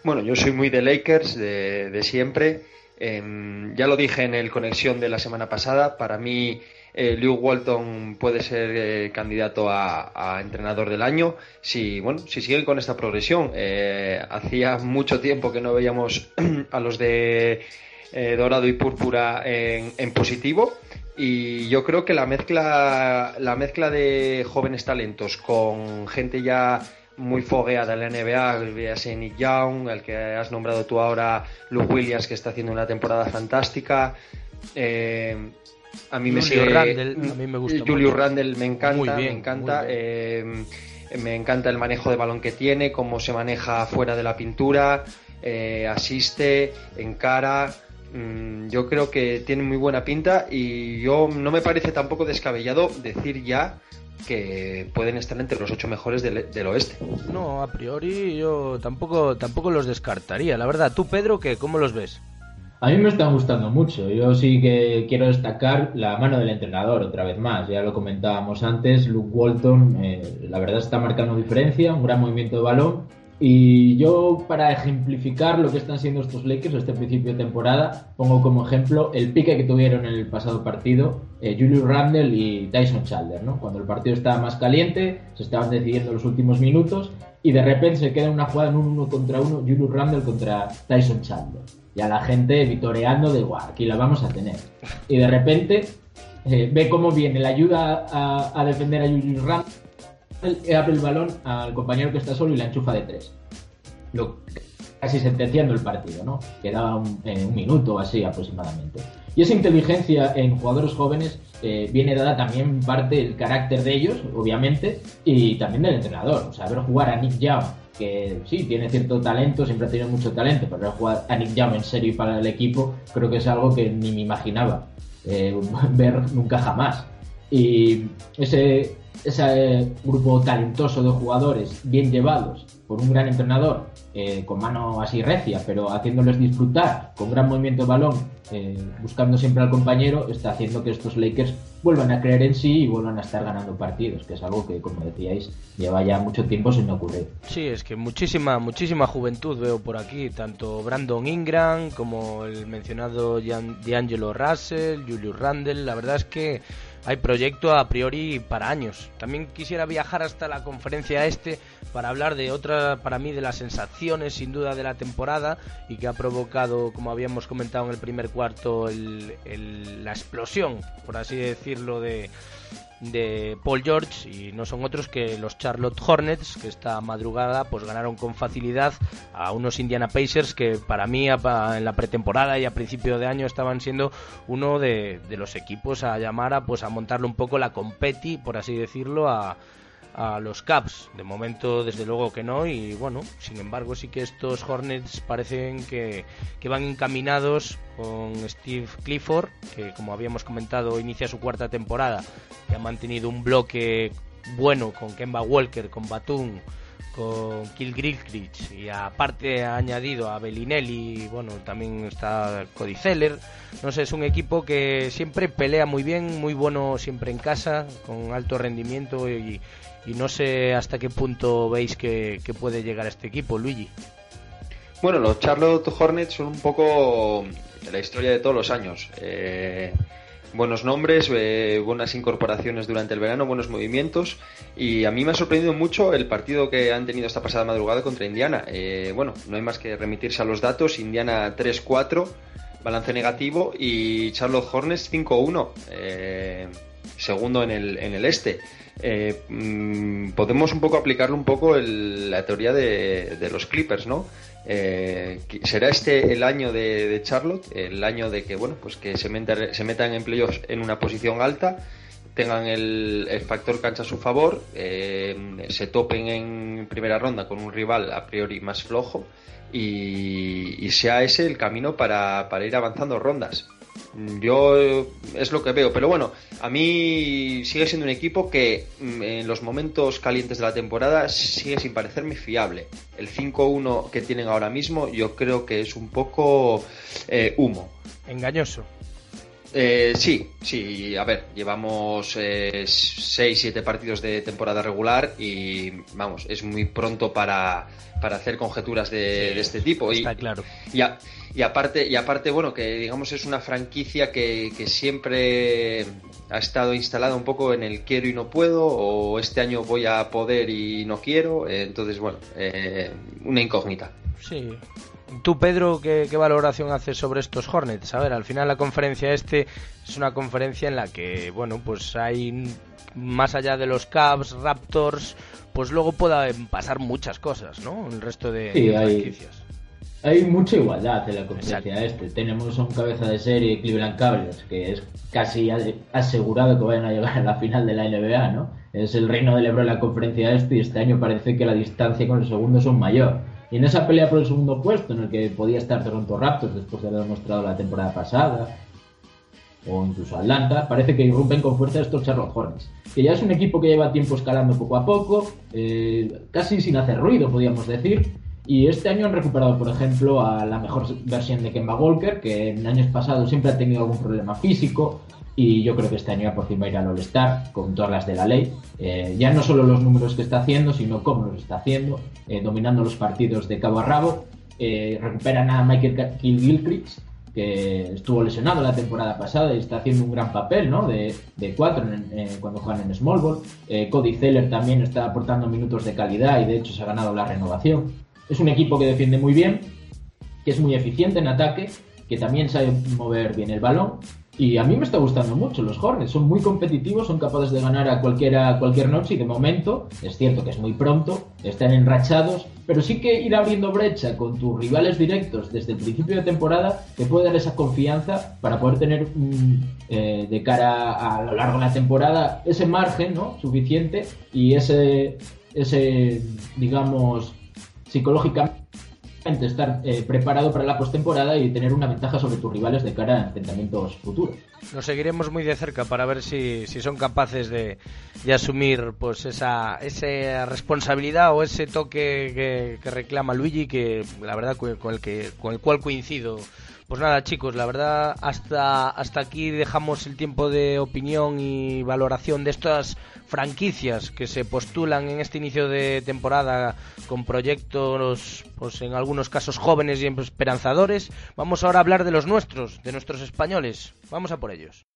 Bueno, yo soy muy de Lakers de siempre Em, ya lo dije en el conexión de la semana pasada, para mí eh, Walton puede ser eh, candidato a, entrenador del año si bueno si siguen con esta progresión. Eh, hacía mucho tiempo que no veíamos a los de dorado y púrpura en, en, positivo y yo creo que la mezcla la mezcla de jóvenes talentos con gente ya muy fogueada en la NBA, a Nick Young, el que has nombrado tú ahora, Luke Williams, que está haciendo una temporada fantástica. Eh, a mí me sigue, Randall, a mí me gusta Julius Randle me encanta, me encanta. Eh, me encanta el manejo de balón que tiene, cómo se maneja fuera de la pintura, eh, asiste, encara. Mm, yo creo que tiene muy buena pinta y yo no me parece tampoco descabellado decir ya que pueden estar entre los ocho mejores del, oeste. No, a priori yo tampoco, tampoco los descartaría. La verdad, tú, Pedro, ¿qué? ¿cómo los ves? A mí me están gustando mucho. Yo sí que quiero destacar la mano del entrenador otra vez más. Ya lo comentábamos antes, Luke Walton, eh, la verdad está marcando diferencia, un gran movimiento de balón y yo, para ejemplificar lo que están siendo estos Lakers este principio de temporada, pongo como ejemplo el pique que tuvieron en el pasado partido eh, Julius Randle y Tyson Chandler, ¿no? Cuando el partido estaba más caliente, se estaban decidiendo los últimos minutos y de repente se queda una jugada en un uno contra uno, Julius Randle contra Tyson Chandler. Y a la gente vitoreando de, guau, aquí la vamos a tener. Y de repente eh, ve cómo viene la ayuda a defender a Julius Randle abre el balón al compañero que está solo y la enchufa de tres. Lo, casi sentenciando el partido, ¿no? Quedaba un, eh, un minuto o así aproximadamente. Y esa inteligencia en jugadores jóvenes eh, viene dada también parte del carácter de ellos, obviamente, y también del entrenador. O sea, ver jugar a Nick Young, que sí, tiene cierto talento, siempre ha tenido mucho talento, pero ver jugar a Nick Young en serio y para el equipo, creo que es algo que ni me imaginaba eh, ver nunca jamás. Y ese ese grupo talentoso de jugadores bien llevados por un gran entrenador eh, con mano así recia, pero haciéndoles disfrutar con gran movimiento de balón, eh, buscando siempre al compañero, está haciendo que estos Lakers vuelvan a creer en sí y vuelvan a estar ganando partidos, que es algo que, como decíais, lleva ya mucho tiempo sin ocurrir. Sí, es que muchísima, muchísima juventud veo por aquí, tanto Brandon Ingram como el mencionado D'Angelo Russell, Julius Randle, la verdad es que hay proyecto a priori para años. También quisiera viajar hasta la conferencia este para hablar de otra, para mí, de las sensaciones sin duda de la temporada y que ha provocado, como habíamos comentado en el primer cuarto, la explosión, por así decirlo, de, de Paul George y no son otros que los Charlotte Hornets que esta madrugada pues ganaron con facilidad a unos Indiana Pacers que para mí en la pretemporada y a principio de año estaban siendo uno de, de los equipos a llamar a pues a montarle un poco la competi por así decirlo a, a los Caps. De momento, desde luego que no. Y bueno, sin embargo, sí que estos Hornets parecen que, que van encaminados con Steve Clifford, que como habíamos comentado, inicia su cuarta temporada y ha mantenido un bloque bueno con Kemba Walker, con Batum, con Kill Grillrich y aparte ha añadido a Bellinelli, bueno, también está Cody Zeller. No sé, es un equipo que siempre pelea muy bien, muy bueno siempre en casa, con alto rendimiento y, y no sé hasta qué punto veis que, puede llegar este equipo, Luigi. Bueno, los Charlotte Hornets son un poco la historia de todos los años. Eh, buenos nombres, eh, buenas incorporaciones durante el verano, buenos movimientos. Y a mí me ha sorprendido mucho el partido que han tenido esta pasada madrugada contra Indiana. Eh, bueno, no hay más que remitirse a los datos. Indiana 3-4, balance negativo, y Charlotte Hornets 5-1, eh, segundo en el, en el este. Mm, podemos un poco aplicarle un poco la teoría de, los Clippers, ¿no? Eh, será este el año de, Charlotte, el año de que bueno, pues que se, se metan en playoffs en una posición alta, tengan el, factor cancha a su favor, eh, se topen en primera ronda con un rival a priori más flojo y, sea ese el camino para, para ir avanzando rondas. Yo es lo que veo, pero bueno, a mí sigue siendo un equipo que mm, en los momentos calientes de la temporada sigue sin parecerme fiable. El 5-1 que tienen ahora mismo yo creo que es un poco eh, humo. Engañoso. Eh, sí, sí, a ver, llevamos 6-7 eh, partidos de temporada regular y vamos, es muy pronto para, para hacer conjeturas de, este tipo. Está claro. Ya, y aparte, y aparte, bueno, que digamos es una franquicia que, siempre ha estado instalada un poco en el quiero y no puedo, o este año voy a poder y no quiero, eh, entonces, bueno, eh, una incógnita. Sí. Tú, Pedro, ¿qué, ¿qué, valoración haces sobre estos Hornets? A ver, al final la conferencia este es una conferencia en la que, bueno, pues hay más allá de los Cavs, Raptors, pues luego pueden pasar muchas cosas, ¿no? El resto de, franquicias hay mucha igualdad en la competencia este. Tenemos un cabeza de serie, Cleveland Cavaliers, que es casi asegurado que vayan a llegar a la final de la NBA, ¿no? Es el reino de LeBron en la conferencia este y este año parece que la distancia con el segundo es un mayor. Y en esa pelea por el segundo puesto, en el que podía estar Toronto Raptors después de haber demostrado la temporada pasada, o incluso Atlanta, parece que irrumpen con fuerza estos Charlotte Hornets, que ya es un equipo que lleva tiempo escalando poco a poco, eh, casi sin hacer ruido, podríamos decir, y este año han recuperado, por ejemplo, a la mejor versión de Kemba Walker, que en años pasados siempre ha tenido algún problema físico. Y yo creo que este año por fin va a ir al All-Star con todas las de la ley. Eh, ya no solo los números que está haciendo, sino cómo los está haciendo, eh, dominando los partidos de cabo a rabo. Eh, recuperan a Michael Gilchrist, que estuvo lesionado la temporada pasada y está haciendo un gran papel, ¿no? De, cuatro cuando juegan en Small Ball. Cody Zeller también está aportando minutos de calidad y de hecho se ha ganado la renovación. Es un equipo que defiende muy bien, que es muy eficiente en ataque, que también sabe mover bien el balón. Y a mí me está gustando mucho los Hornets. Son muy competitivos, son capaces de ganar a cualquiera, cualquier noche y de momento, es cierto que es muy pronto, están enrachados, pero sí que ir abriendo brecha con tus rivales directos desde el principio de temporada te puede dar esa confianza para poder tener eh, de cara a, lo largo de la temporada ese margen ¿no? suficiente y ese, ese digamos, psicológicamente estar eh, preparado para la postemporada y tener una ventaja sobre tus rivales de cara a enfrentamientos futuros. Lo seguiremos muy de cerca para ver si, si son capaces de, de, asumir pues esa, esa responsabilidad o ese toque que, reclama Luigi, que la verdad con el, que, con el cual coincido pues nada, chicos, la verdad, hasta, hasta aquí dejamos el tiempo de opinión y valoración de estas franquicias que se postulan en este inicio de temporada con proyectos, pues en algunos casos jóvenes y esperanzadores. Vamos ahora a hablar de los nuestros, de nuestros españoles. Vamos a por ellos.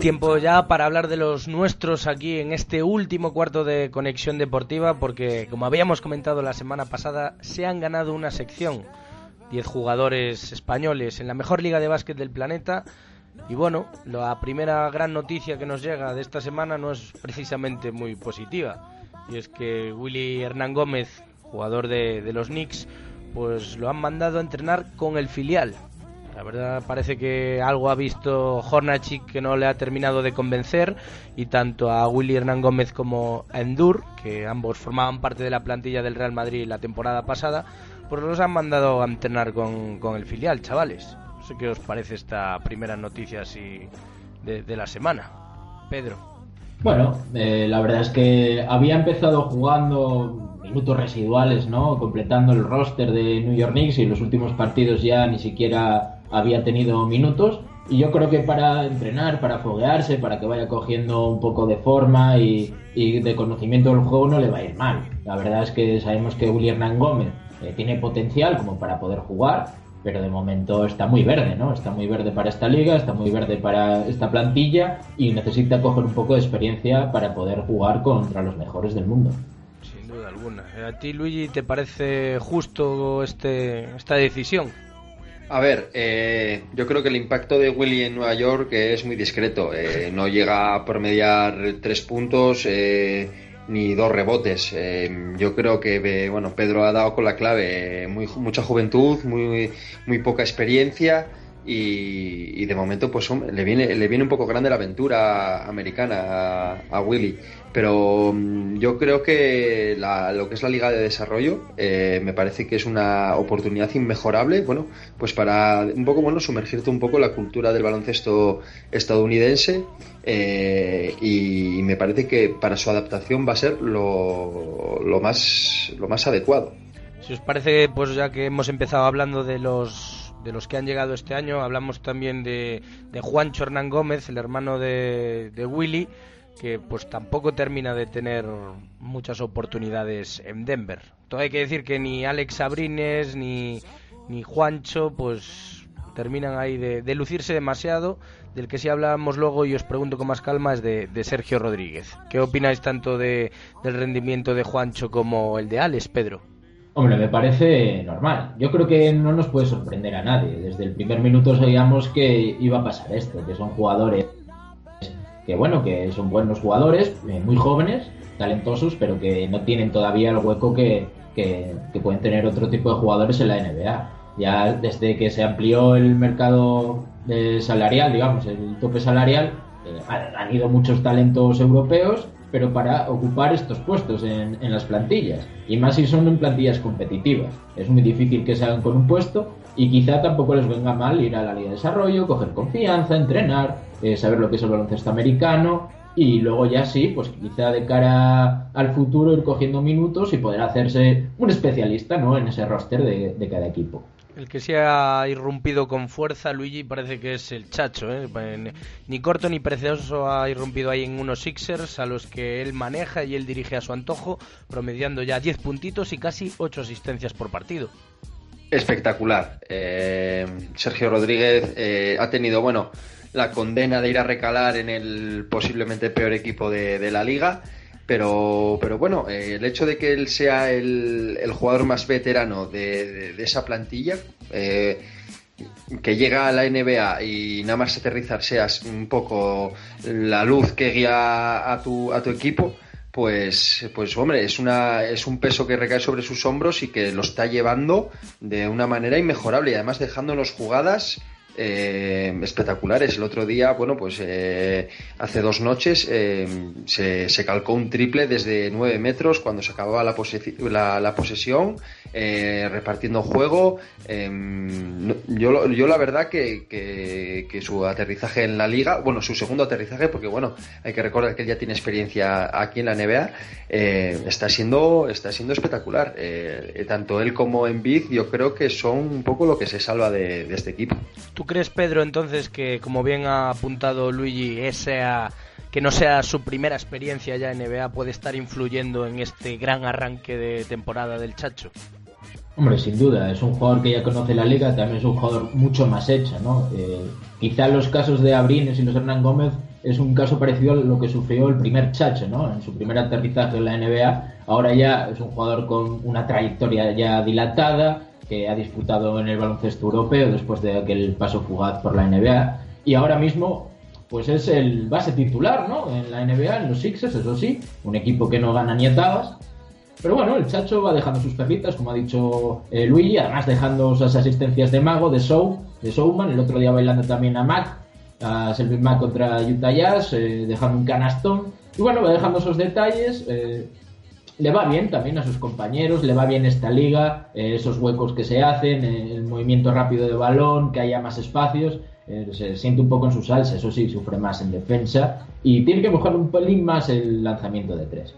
Tiempo ya para hablar de los nuestros aquí en este último cuarto de conexión deportiva porque como habíamos comentado la semana pasada se han ganado una sección. 10 jugadores españoles en la mejor liga de básquet del planeta. Y bueno, la primera gran noticia que nos llega de esta semana no es precisamente muy positiva y es que Willy Hernán Gómez jugador de, los Knicks, pues lo han mandado a entrenar con el filial. La verdad parece que algo ha visto Hornacek que no le ha terminado de convencer y tanto a Willy Hernán Gómez como a Endur, que ambos formaban parte de la plantilla del Real Madrid la temporada pasada, pues los han mandado a entrenar con, con el filial, chavales. sé qué os parece esta primera noticia así de, la semana. Pedro. Bueno, eh, la verdad es que había empezado jugando minutos residuales, ¿no? Completando el roster de New York Knicks y los últimos partidos ya ni siquiera había tenido minutos. Y yo creo que para entrenar, para foguearse, para que vaya cogiendo un poco de forma y, de conocimiento del juego no le va a ir mal. La verdad es que sabemos que William Hernán Gómez eh, tiene potencial como para poder jugar, pero de momento está muy verde, ¿no? Está muy verde para esta liga, está muy verde para esta plantilla y necesita coger un poco de experiencia para poder jugar contra los mejores del mundo. Sin duda alguna. ¿A ti, Luigi, te parece justo este, esta decisión? A ver, eh, yo creo que el impacto de Willy en Nueva York es muy discreto. Eh, no llega a promediar tres puntos eh, ni dos rebotes. yo creo que bueno, Pedro ha dado con la clave. Muy, mucha juventud, muy, muy poca experiencia y, de momento pues le viene le viene un poco grande la aventura americana a, Willy. Pero mm, yo creo que lo que es la liga de desarrollo eh, me parece que es una oportunidad inmejorable bueno pues para un poco bueno sumergirte un poco en la cultura del baloncesto estadounidense eh, y, me parece que para su adaptación va a ser lo, lo más lo más adecuado. Si os parece pues ya que hemos empezado hablando de los de los que han llegado este año. Hablamos también de, de Juancho Hernán Gómez, el hermano de, de Willy, que pues tampoco termina de tener muchas oportunidades en Denver. Todo hay que decir que ni Alex Abrines ni, ni Juancho pues terminan ahí de, lucirse demasiado. Del que sí hablamos luego y os pregunto con más calma es de, de Sergio Rodríguez. ¿Qué opináis tanto de, del rendimiento de Juancho como el de Alex, Pedro? Hombre, me parece normal. Yo creo que no nos puede sorprender a nadie. Desde el primer minuto sabíamos que iba a pasar esto, que son jugadores que, bueno, que son buenos jugadores, eh, muy jóvenes, talentosos, pero que no tienen todavía el hueco que, pueden tener otro tipo de jugadores en la NBA. Ya desde que se amplió el mercado eh, salarial, digamos, el tope salarial, eh, han ido muchos talentos europeos pero para ocupar estos puestos en, las plantillas. Y más si son en plantillas competitivas. Es muy difícil que se hagan con un puesto y quizá tampoco les venga mal ir a la Liga de Desarrollo, coger confianza, entrenar, eh, saber lo que es el baloncesto americano y luego ya sí, pues quizá de cara al futuro ir cogiendo minutos y poder hacerse un especialista ¿no? en ese roster de cada equipo. El que se ha irrumpido con fuerza, Luigi, parece que es el Chacho. ¿eh? Ni corto ni precioso ha irrumpido ahí en unos Sixers a los que él maneja y él dirige a su antojo, promediando ya 10 puntitos y casi 8 asistencias por partido. Espectacular. Eh, Sergio Rodríguez eh, ha tenido, bueno, la condena de ir a recalar en el posiblemente peor equipo de la liga pero, pero bueno, eh, el hecho de que él sea el, jugador más veterano de, esa plantilla, eh, que llega a la NBA y nada más aterrizar seas un poco la luz que guía a tu, a tu equipo, pues, pues hombre, es, una, es un peso que recae sobre sus hombros y que lo está llevando de una manera inmejorable y además dejándonos jugadas eh, espectaculares. El otro día, bueno, pues eh, hace dos noches eh, se, calcó un triple desde nueve metros cuando se acababa la, la, posesión, repartiendo juego. Em, yo, yo la verdad que, que, su aterrizaje en la liga, bueno, su segundo aterrizaje, porque bueno, hay que recordar que él ya tiene experiencia aquí en la NBA, está siendo está siendo espectacular. tanto él como Envid, yo creo que son un poco lo que se salva de este equipo crees, Pedro, entonces que, como bien ha apuntado Luigi, esa que no sea su primera experiencia ya en NBA puede estar influyendo en este gran arranque de temporada del Chacho? Hombre, sin duda, es un jugador que ya conoce la liga, también es un jugador mucho más hecho, ¿no? Eh, quizá los casos de Abrines y los Hernán Gómez es un caso parecido a lo que sufrió el primer Chacho, ¿no? En su primer aterrizaje en la NBA, ahora ya es un jugador con una trayectoria ya dilatada, que ha disputado en el baloncesto europeo después de aquel paso fugaz por la NBA y ahora mismo pues es el base titular ¿no? en la NBA, en los Sixers, eso sí, un equipo que no gana ni atabas. Pero bueno, el Chacho va dejando sus perritas, como ha dicho eh, Luigi, además dejando esas asistencias de Mago, de Show, de Showman, el otro día bailando también a Mac, a Selvin Mac contra Utah Jazz, eh, dejando un canastón. Y bueno, va dejando esos detalles. Eh, le va bien también a sus compañeros, le va bien esta liga, eh, esos huecos que se hacen, eh, el movimiento rápido de balón, que haya más espacios, eh, se siente un poco en su salsa, eso sí, sufre más en defensa y tiene que mejorar un pelín más el lanzamiento de tres.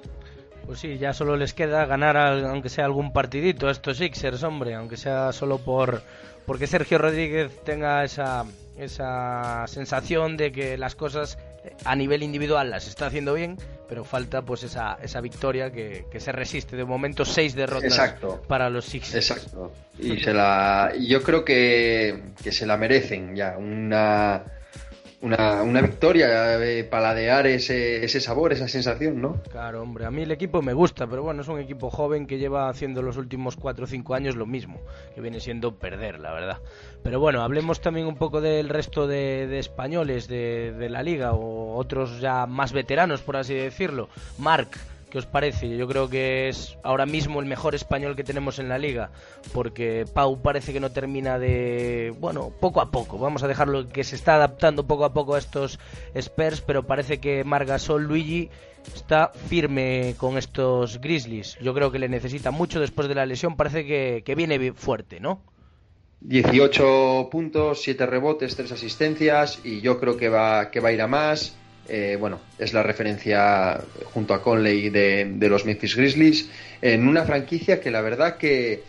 Pues sí, ya solo les queda ganar aunque sea algún partidito a estos Sixers, hombre, aunque sea solo por porque Sergio Rodríguez tenga esa esa sensación de que las cosas a nivel individual las está haciendo bien, pero falta pues esa, esa victoria que, se resiste. De momento seis derrotas para los Sixers. Exacto. Y se la, yo creo que, que se la merecen ya. Una una, una victoria, eh, paladear ese, ese sabor, esa sensación, ¿no? Claro, hombre, a mí el equipo me gusta, pero bueno, es un equipo joven que lleva haciendo los últimos 4 o 5 años lo mismo, que viene siendo perder, la verdad. Pero bueno, hablemos también un poco del resto de, españoles de, de la liga o otros ya más veteranos, por así decirlo. Marc, ¿Qué os parece? Yo creo que es ahora mismo el mejor español que tenemos en la liga, porque Pau parece que no termina de, bueno, poco a poco, vamos a dejarlo que se está adaptando poco a poco a estos Spurs, pero parece que Margasol Luigi está firme con estos Grizzlies. Yo creo que le necesita mucho después de la lesión, parece que, que viene fuerte, ¿no? 18 puntos, 7 rebotes, 3 asistencias y yo creo que va, que va a ir a más. Eh, bueno, es la referencia junto a Conley de, los Memphis Grizzlies, en una franquicia que la verdad que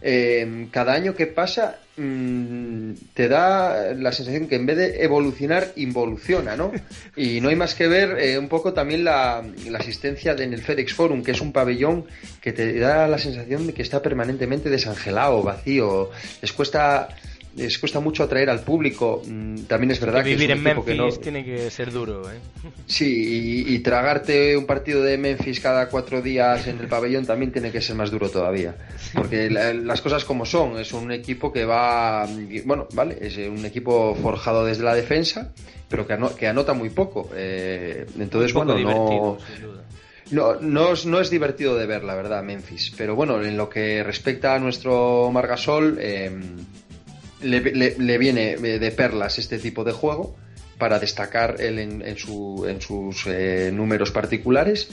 eh, cada año que pasa mm, te da la sensación que en vez de evolucionar, involuciona, ¿no? Y no hay más que ver eh, un poco también la, la, asistencia en el FedEx Forum, que es un pabellón que te da la sensación de que está permanentemente desangelado, vacío, les cuesta les cuesta mucho atraer al público. Mm, también es verdad que, vivir en Memphis tiene que ser duro. ¿eh? Sí, y, tragarte un partido de Memphis cada cuatro días en el pabellón también tiene que ser más duro todavía. Porque las cosas como son, es un equipo que va, bueno, vale, es un equipo forjado desde la defensa, pero que, que anota muy poco. Eh, entonces, bueno, no... No, no es, no, es, divertido de ver, la verdad, Memphis. Pero bueno, en lo que respecta a nuestro Margasol, eh, le, viene de perlas este tipo de juego para destacar él en, sus eh, números particulares.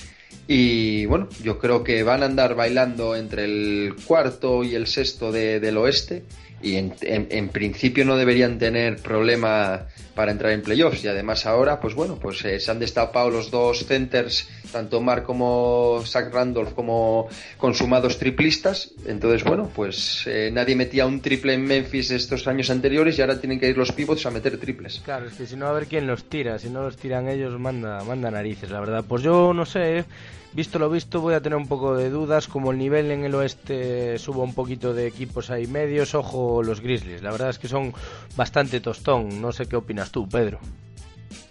Y bueno, yo creo que van a andar bailando entre el cuarto y el sexto del oeste y en, principio no deberían tener problema para entrar en playoffs y además ahora pues bueno pues eh, se han destapado los dos centers tanto Mark como Zach Randolph como consumados triplistas. Entonces bueno pues eh, nadie metía un triple en Memphis estos años anteriores y ahora tienen que ir los pivots a meter triples. Claro es que si no a ver quién los tira. Si no los tiran ellos manda manda narices la verdad. Pues yo no sé visto lo visto voy a tener un poco de dudas. Como el nivel en el oeste subo un poquito de equipos ahí medios. Ojo los Grizzlies. La verdad es que son bastante tostón. No sé qué opinas tú Pedro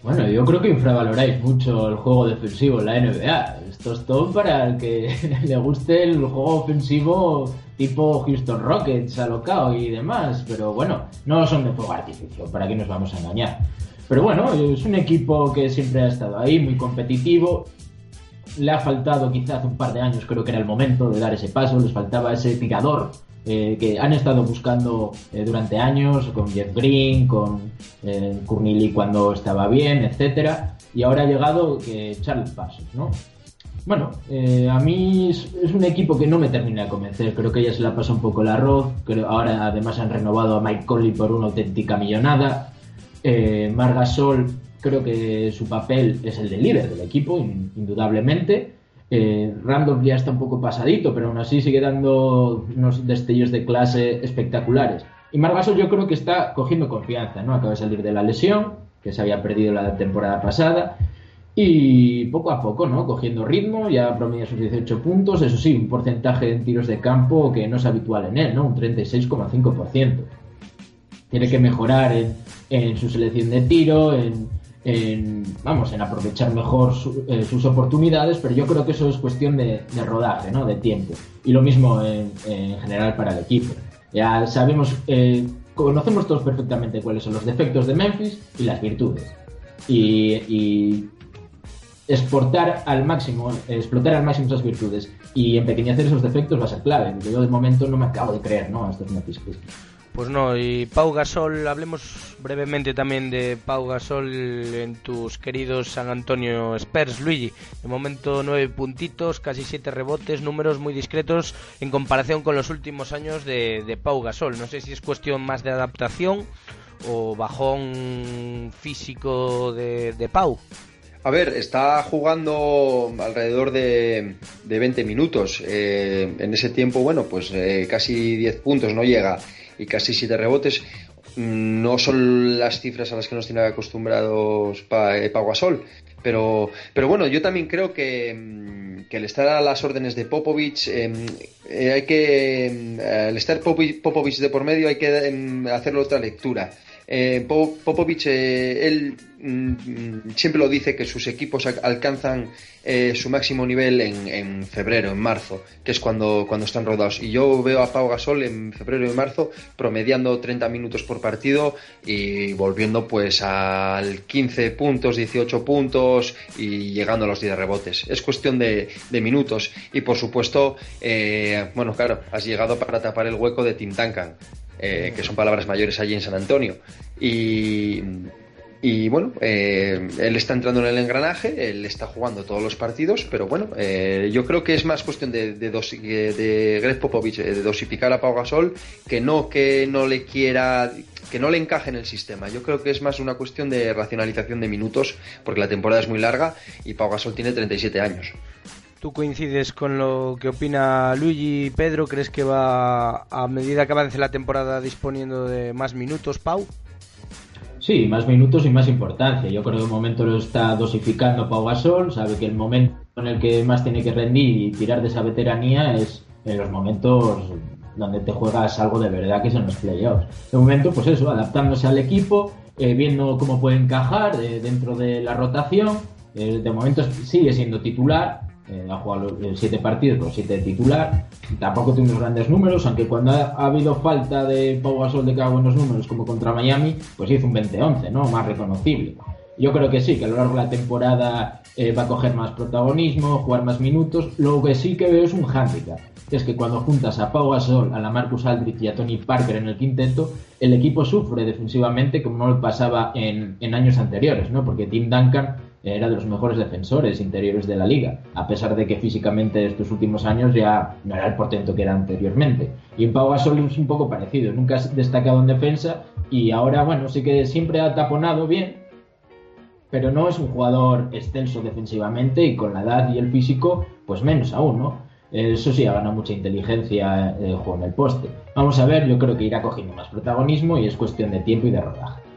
bueno yo creo que infravaloráis mucho el juego defensivo en la NBA es tostón para el que le guste el juego ofensivo tipo Houston Rockets alocado y demás. Pero bueno no son de fuego artificio para que nos vamos a engañar pero bueno, es un equipo que siempre ha estado ahí, muy competitivo. Le ha faltado quizás un par de años, creo que era el momento de dar ese paso, les faltaba ese tirador eh, que han estado buscando eh, durante años, con Jeff Green, con eh, cuando estaba bien, etcétera, y ahora ha llegado que echarle pasos, ¿no? Bueno, eh, a mí es, un equipo que no me termina de convencer, creo que ya se la pasa un poco el arroz, creo, ahora además han renovado a Mike Conley por una auténtica millonada, Margasol Creo que su papel es el de líder del equipo, indudablemente. Eh, Randolph ya está un poco pasadito, pero aún así sigue dando unos destellos de clase espectaculares. Y Margasol yo creo que está cogiendo confianza, ¿no? Acaba de salir de la lesión, que se había perdido la temporada pasada, y poco a poco, ¿no? Cogiendo ritmo, ya promedia sus 18 puntos, eso sí, un porcentaje en tiros de campo que no es habitual en él, ¿no? Un 36,5%. Tiene que mejorar en, su selección de tiro, en, en, vamos, en aprovechar mejor eh, sus oportunidades, pero yo creo que eso es cuestión de, rodaje, ¿no? De tiempo. Y lo mismo en, general para el equipo. Ya sabemos, eh, conocemos todos perfectamente cuáles son los defectos de Memphis y las virtudes. Y, exportar al máximo, explotar al máximo esas virtudes y empequeñecer esos defectos va a ser clave. Yo de momento no me acabo de creer, ¿no? A estos Memphis Pues no, y Pau Gasol, hablemos brevemente también de Pau Gasol en tus queridos San Antonio Spurs, Luigi. De momento nueve puntitos, casi siete rebotes, números muy discretos en comparación con los últimos años de, Pau Gasol. No sé si es cuestión más de adaptación o bajón físico de, Pau. A ver, está jugando alrededor de, de 20 minutos. Eh, en ese tiempo, bueno, pues eh, casi 10 puntos no llega y casi 7 rebotes. Mm, no son las cifras a las que nos tiene acostumbrados eh, Pau Gasol, pero, pero bueno, yo también creo que, mm, que el estar a las órdenes de Popovich, em, hay que, em, al estar Popovich de por medio, hay que em, hacerle otra lectura. Eh, Popovich, eh, él mm, siempre lo dice que sus equipos alcanzan eh, su máximo nivel en, febrero, en marzo, que es cuando, cuando están rodados. Y yo veo a Pau Gasol en febrero y marzo promediando 30 minutos por partido y volviendo pues al 15 puntos, 18 puntos y llegando a los 10 rebotes. Es cuestión de, minutos y por supuesto, bueno, claro, has llegado para tapar el hueco de Tim Duncan. Eh, que son palabras mayores allí en San Antonio. Y, y bueno, eh, él está entrando en el engranaje, él está jugando todos los partidos, pero bueno, eh, yo creo que es más cuestión de, de, de Greg Popovich, de dosificar a Pau Gasol, que no que no le quiera, que no le encaje en el sistema. Yo creo que es más una cuestión de racionalización de minutos, porque la temporada es muy larga y Pau Gasol tiene 37 años. ¿Tú coincides con lo que opina Luigi y Pedro? ¿Crees que va, a medida que avance la temporada, disponiendo de más minutos, Pau? Sí, más minutos y más importancia. Yo creo que de momento lo está dosificando Pau Gasol, sabe que el momento en el que más tiene que rendir y tirar de esa veteranía es en los momentos donde te juegas algo de verdad, que son los playoffs. De momento, pues eso, adaptándose al equipo, eh, viendo cómo puede encajar eh, dentro de la rotación. Eh, de momento sigue siendo titular, eh, ha jugado los siete partidos, los siete de titular. Tampoco tiene unos grandes números, aunque cuando ha, habido falta de Pau Gasol de que haga buenos números, como contra Miami, pues hizo un 20-11, ¿no? Más reconocible. Yo creo que sí, que a lo largo de la temporada eh, va a coger más protagonismo, jugar más minutos. Lo que sí que veo es un handicap, que es que cuando juntas a Pau Gasol, a la Marcus Aldrich y a Tony Parker en el quinteto, el equipo sufre defensivamente como no lo pasaba en, en años anteriores, ¿no? Porque Tim Duncan era de los mejores defensores interiores de la liga, a pesar de que físicamente estos últimos años ya no era el portento que era anteriormente. Y en Pau Gasol es un poco parecido, nunca ha destacado en defensa y ahora, bueno, sí que siempre ha taponado bien, pero no es un jugador extenso defensivamente y con la edad y el físico, pues menos aún, ¿no? Eso sí, ha ganado mucha inteligencia el juego en el poste. Vamos a ver, yo creo que irá cogiendo más protagonismo y es cuestión de tiempo y de rodaje.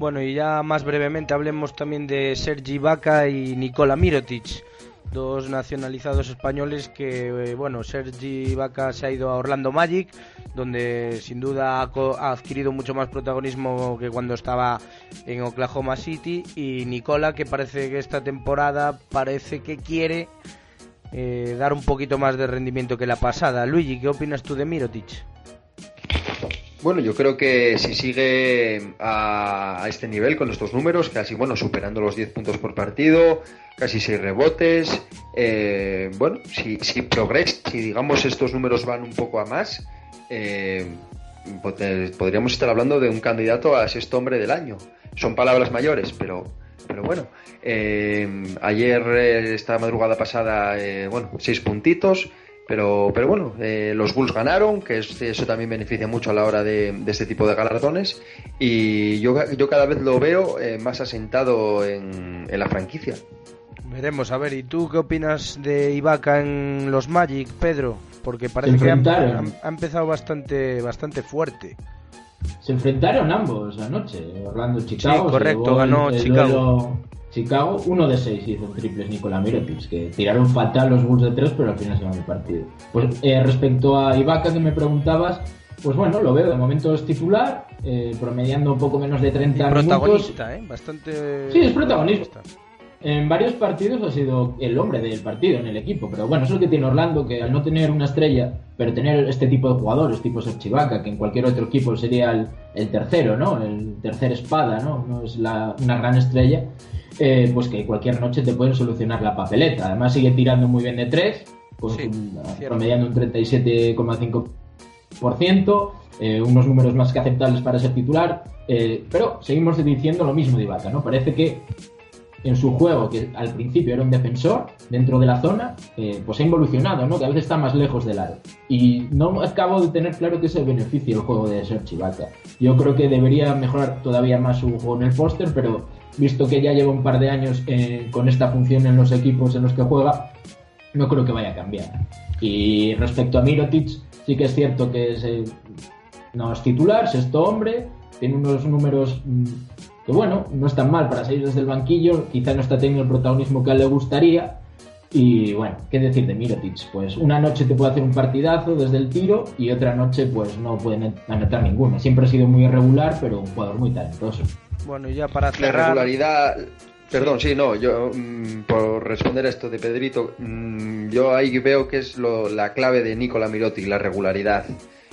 Bueno, y ya más brevemente hablemos también de Sergi Vaca y Nicola Mirotic, dos nacionalizados españoles que, eh, bueno, Sergi Vaca se ha ido a Orlando Magic, donde sin duda ha, adquirido mucho más protagonismo que cuando estaba en Oklahoma City, y Nicola que parece que esta temporada parece que quiere eh, dar un poquito más de rendimiento que la pasada. Luigi, ¿qué opinas tú de Mirotic? Bueno, yo creo que si sigue a, este nivel con estos números, casi bueno, superando los 10 puntos por partido, casi 6 rebotes, eh, bueno, si, si progresa, si digamos estos números van un poco a más, eh, podríamos estar hablando de un candidato a sexto hombre del año. Son palabras mayores, pero pero bueno, eh, ayer, esta madrugada pasada, bueno, seis puntitos, pero, pero bueno, eh, los Bulls ganaron, que eso también beneficia mucho a la hora de, este tipo de galardones. Y yo, yo cada vez lo veo eh, más asentado en, la franquicia. Veremos, a ver, ¿y tú qué opinas de Ibaka en los Magic, Pedro? Porque parece que ha, empezado bastante, bastante fuerte. Se enfrentaron ambos anoche, Orlando Chicago. Sí, correcto, ganó Chicago. Chicago, uno de seis hizo triples Nikola Mirotic, que tiraron fatal los Bulls de tres, pero al final se van el partido. Pues eh, respecto a Ibaka que me preguntabas, pues bueno, lo veo, de momento es titular, eh, promediando un poco menos de 30 y protagonista, ¿eh? Bastante... Sí, es protagonista. En varios partidos ha sido el hombre del partido en el equipo, pero bueno, eso es lo que tiene Orlando, que al no tener una estrella, pero tener este tipo de jugadores, tipo Serchivaca, que en cualquier otro equipo sería el, tercero, ¿no? El tercer espada, ¿no? No es la, una gran estrella eh, pues que cualquier noche te pueden solucionar la papeleta. Además sigue tirando muy bien de tres, promediando un 37,5%. eh, unos números más que aceptables para ser titular, eh, pero seguimos diciendo lo mismo de Ibaka, ¿no? Parece que en su juego, que al principio era un defensor dentro de la zona, eh, pues ha involucionado, ¿no? Que a veces está más lejos del área. Y no acabo de tener claro que ese beneficio el juego de Serge Ibaka. Yo creo que debería mejorar todavía más su juego en el póster, pero visto que ya lleva un par de años con esta función en los equipos en los que juega, no creo que vaya a cambiar. Y respecto a Mirotic, sí que es cierto que es no es titular, sexto hombre, tiene unos números mm, que, bueno, no están mal para salir desde el banquillo, quizá no está teniendo el protagonismo que a él le gustaría. Y bueno, ¿qué decir de Mirotic? Pues una noche te puede hacer un partidazo desde el tiro y otra noche pues no puede anotar ninguno. Siempre ha sido muy irregular, pero un jugador muy talentoso. Bueno, y ya para cerrar... La regularidad... Perdón, sí, no, yo mm, por responder a esto de Pedrito, mm, yo ahí veo que es lo, la clave de Nicola Mirotic, la regularidad.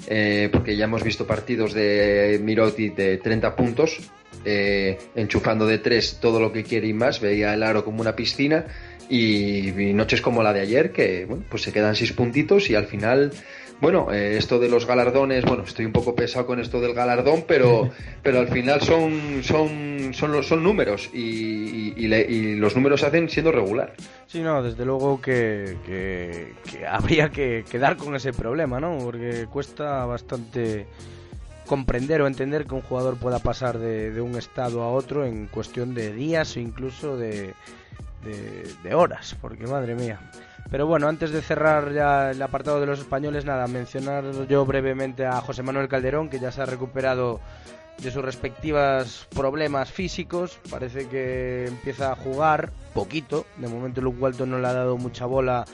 Eh, porque ya hemos visto partidos de Miroti de 30 puntos, eh, enchufando de 3 todo lo que quiere y más, veía el aro como una piscina y, noches como la de ayer que bueno, pues se quedan 6 puntitos y al final bueno, eh, esto de los galardones, bueno, estoy un poco pesado con esto del galardón, pero, pero al final son, son, son, son números y, y, los números se hacen siendo regular. Sí, no, desde luego que, que, habría que quedar con ese problema, ¿no? Porque cuesta bastante comprender o entender que un jugador pueda pasar de, de un estado a otro en cuestión de días o incluso de, de, horas, porque madre mía. Pero bueno, antes de cerrar ya el apartado de los españoles, nada, mencionar yo brevemente a José Manuel Calderón, que ya se ha recuperado de sus respectivos problemas físicos. Parece que empieza a jugar poquito. De momento Luke Walton no le ha dado mucha bola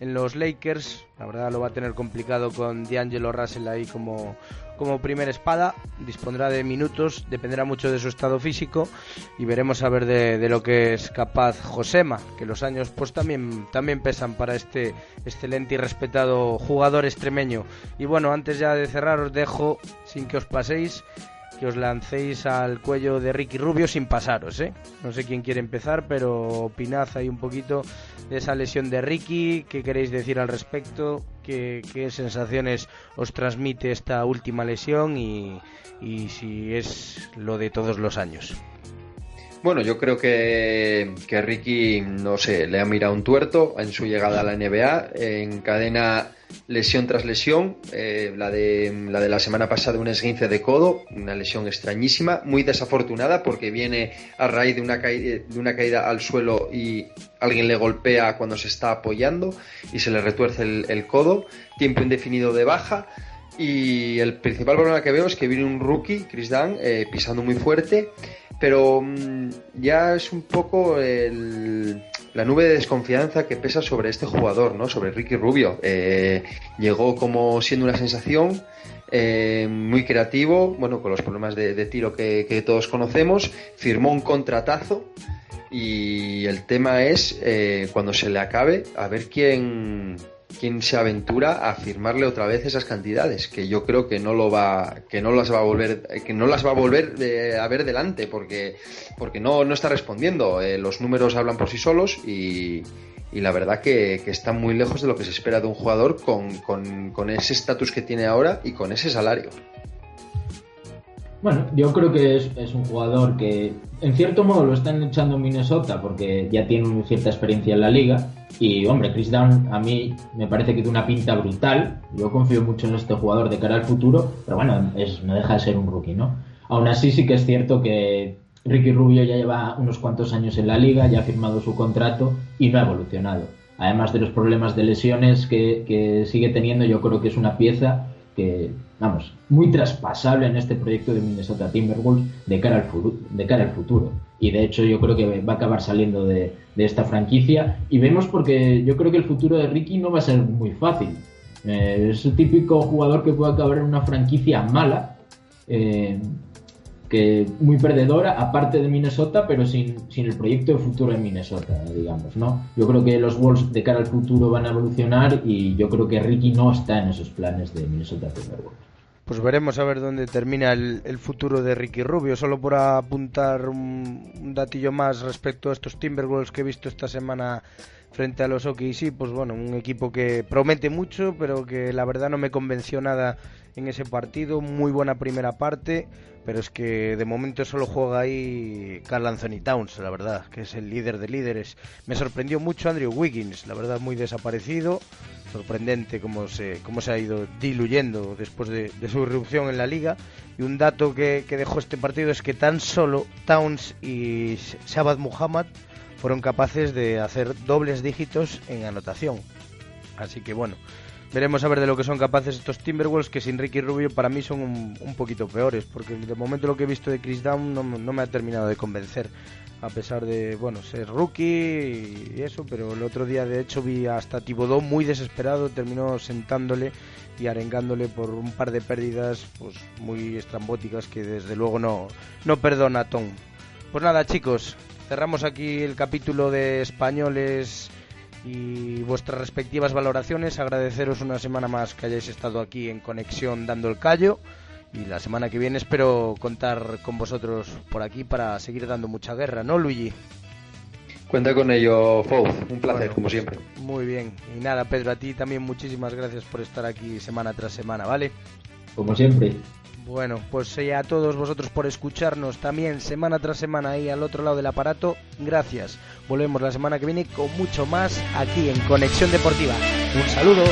en los Lakers. La verdad lo va a tener complicado con D'Angelo Russell ahí como, como primera espada. Dispondrá de minutos, dependerá mucho de su estado físico y veremos a ver de, lo que es capaz Josema, que los años pues también, también pesan para este excelente y respetado jugador extremeño. Y bueno, antes ya de cerrar os dejo, sin que os paséis, que os lancéis al cuello de Ricky Rubio sin pasaros, ¿eh? No sé quién quiere empezar, pero opinad ahí un poquito de esa lesión de Ricky, qué queréis decir al respecto, qué, sensaciones os transmite esta última lesión y, y si es lo de todos los años. Bueno, yo creo que, que Ricky, no sé, le ha mirado un tuerto en su llegada a la NBA, encadena lesión tras lesión, eh, la, de, la de la semana pasada un esguince de codo, una lesión extrañísima, muy desafortunada porque viene a raíz de una, caída, de una caída al suelo y alguien le golpea cuando se está apoyando y se le retuerce el, codo, tiempo indefinido de baja. Y el principal problema que veo es que viene un rookie, Chris Dunn, eh, pisando muy fuerte, pero mm, ya es un poco el, la nube de desconfianza que pesa sobre este jugador, ¿no? Sobre Ricky Rubio. Eh, llegó como siendo una sensación. Eh, muy creativo, bueno, con los problemas de, tiro que, todos conocemos, firmó un contratazo y el tema es cuando se le acabe a ver quién, quién se aventura a firmarle otra vez esas cantidades que yo creo que no lo va que no las va a volver que no las va a volver a ver delante porque porque no, no está respondiendo. Eh, los números hablan por sí solos y, y la verdad que, que, está muy lejos de lo que se espera de un jugador con, con ese estatus que tiene ahora y con ese salario bueno, yo creo que es, un jugador que en cierto modo lo están echando Minnesota porque ya tiene cierta experiencia en la liga. Y hombre, Chris Down a mí me parece que tiene una pinta brutal. Yo confío mucho en este jugador de cara al futuro, pero bueno, es, no deja de ser un rookie, ¿no? Aún así sí que es cierto que Ricky Rubio ya lleva unos cuantos años en la liga, ya ha firmado su contrato y no ha evolucionado. Además de los problemas de lesiones que sigue teniendo, yo creo que es una pieza que, vamos, muy traspasable en este proyecto de Minnesota Timberwolves de cara al, futuro, de cara al futuro. Y de hecho yo creo que va a acabar saliendo de, esta franquicia. Y vemos porque yo creo que el futuro de Ricky no va a ser muy fácil. Eh, es el típico jugador que puede acabar en una franquicia mala. Eh, que muy perdedora, aparte de Minnesota, pero sin, sin el proyecto de futuro en Minnesota, digamos, ¿no? Yo creo que los Wolves de cara al futuro van a evolucionar y yo creo que Ricky no está en esos planes de Minnesota Timberwolves. Pues veremos a ver dónde termina el, futuro de Ricky Rubio. Solo por apuntar un, datillo más respecto a estos Timberwolves que he visto esta semana frente a los OKC, pues bueno, un equipo que promete mucho, pero que la verdad no me convenció nada en ese partido. Muy buena primera parte, pero es que de momento solo juega ahí Carl Anthony Towns, la verdad, que es el líder de líderes. Me sorprendió mucho Andrew Wiggins, la verdad, muy desaparecido sorprendente cómo se, cómo se ha ido diluyendo después de, su irrupción en la liga. Y un dato que, dejó este partido es que tan solo Towns y Shabbat Muhammad fueron capaces de hacer dobles dígitos en anotación. Así que bueno, veremos a ver de lo que son capaces estos Timberwolves, que sin Ricky Rubio para mí son un, poquito peores, porque de momento lo que he visto de Chris Down no, no me ha terminado de convencer a pesar de bueno ser rookie y eso, pero el otro día de hecho vi hasta Tibodó muy desesperado, terminó sentándole y arengándole por un par de pérdidas pues muy estrambóticas que desde luego no, no perdona Tom. Pues nada chicos, cerramos aquí el capítulo de españoles y vuestras respectivas valoraciones, agradeceros una semana más que hayáis estado aquí en conexión dando el callo y la semana que viene espero contar con vosotros por aquí para seguir dando mucha guerra, ¿no, Luigi? Cuenta con ello, Fouz. Un placer, como siempre. Muy bien. Y nada, Pedro, a ti también muchísimas gracias por estar aquí semana tras semana, ¿vale? Como siempre. Bueno, pues a todos vosotros por escucharnos también semana tras semana ahí al otro lado del aparato. Gracias. Volvemos la semana que viene con mucho más aquí en Conexión Deportiva. Un saludo.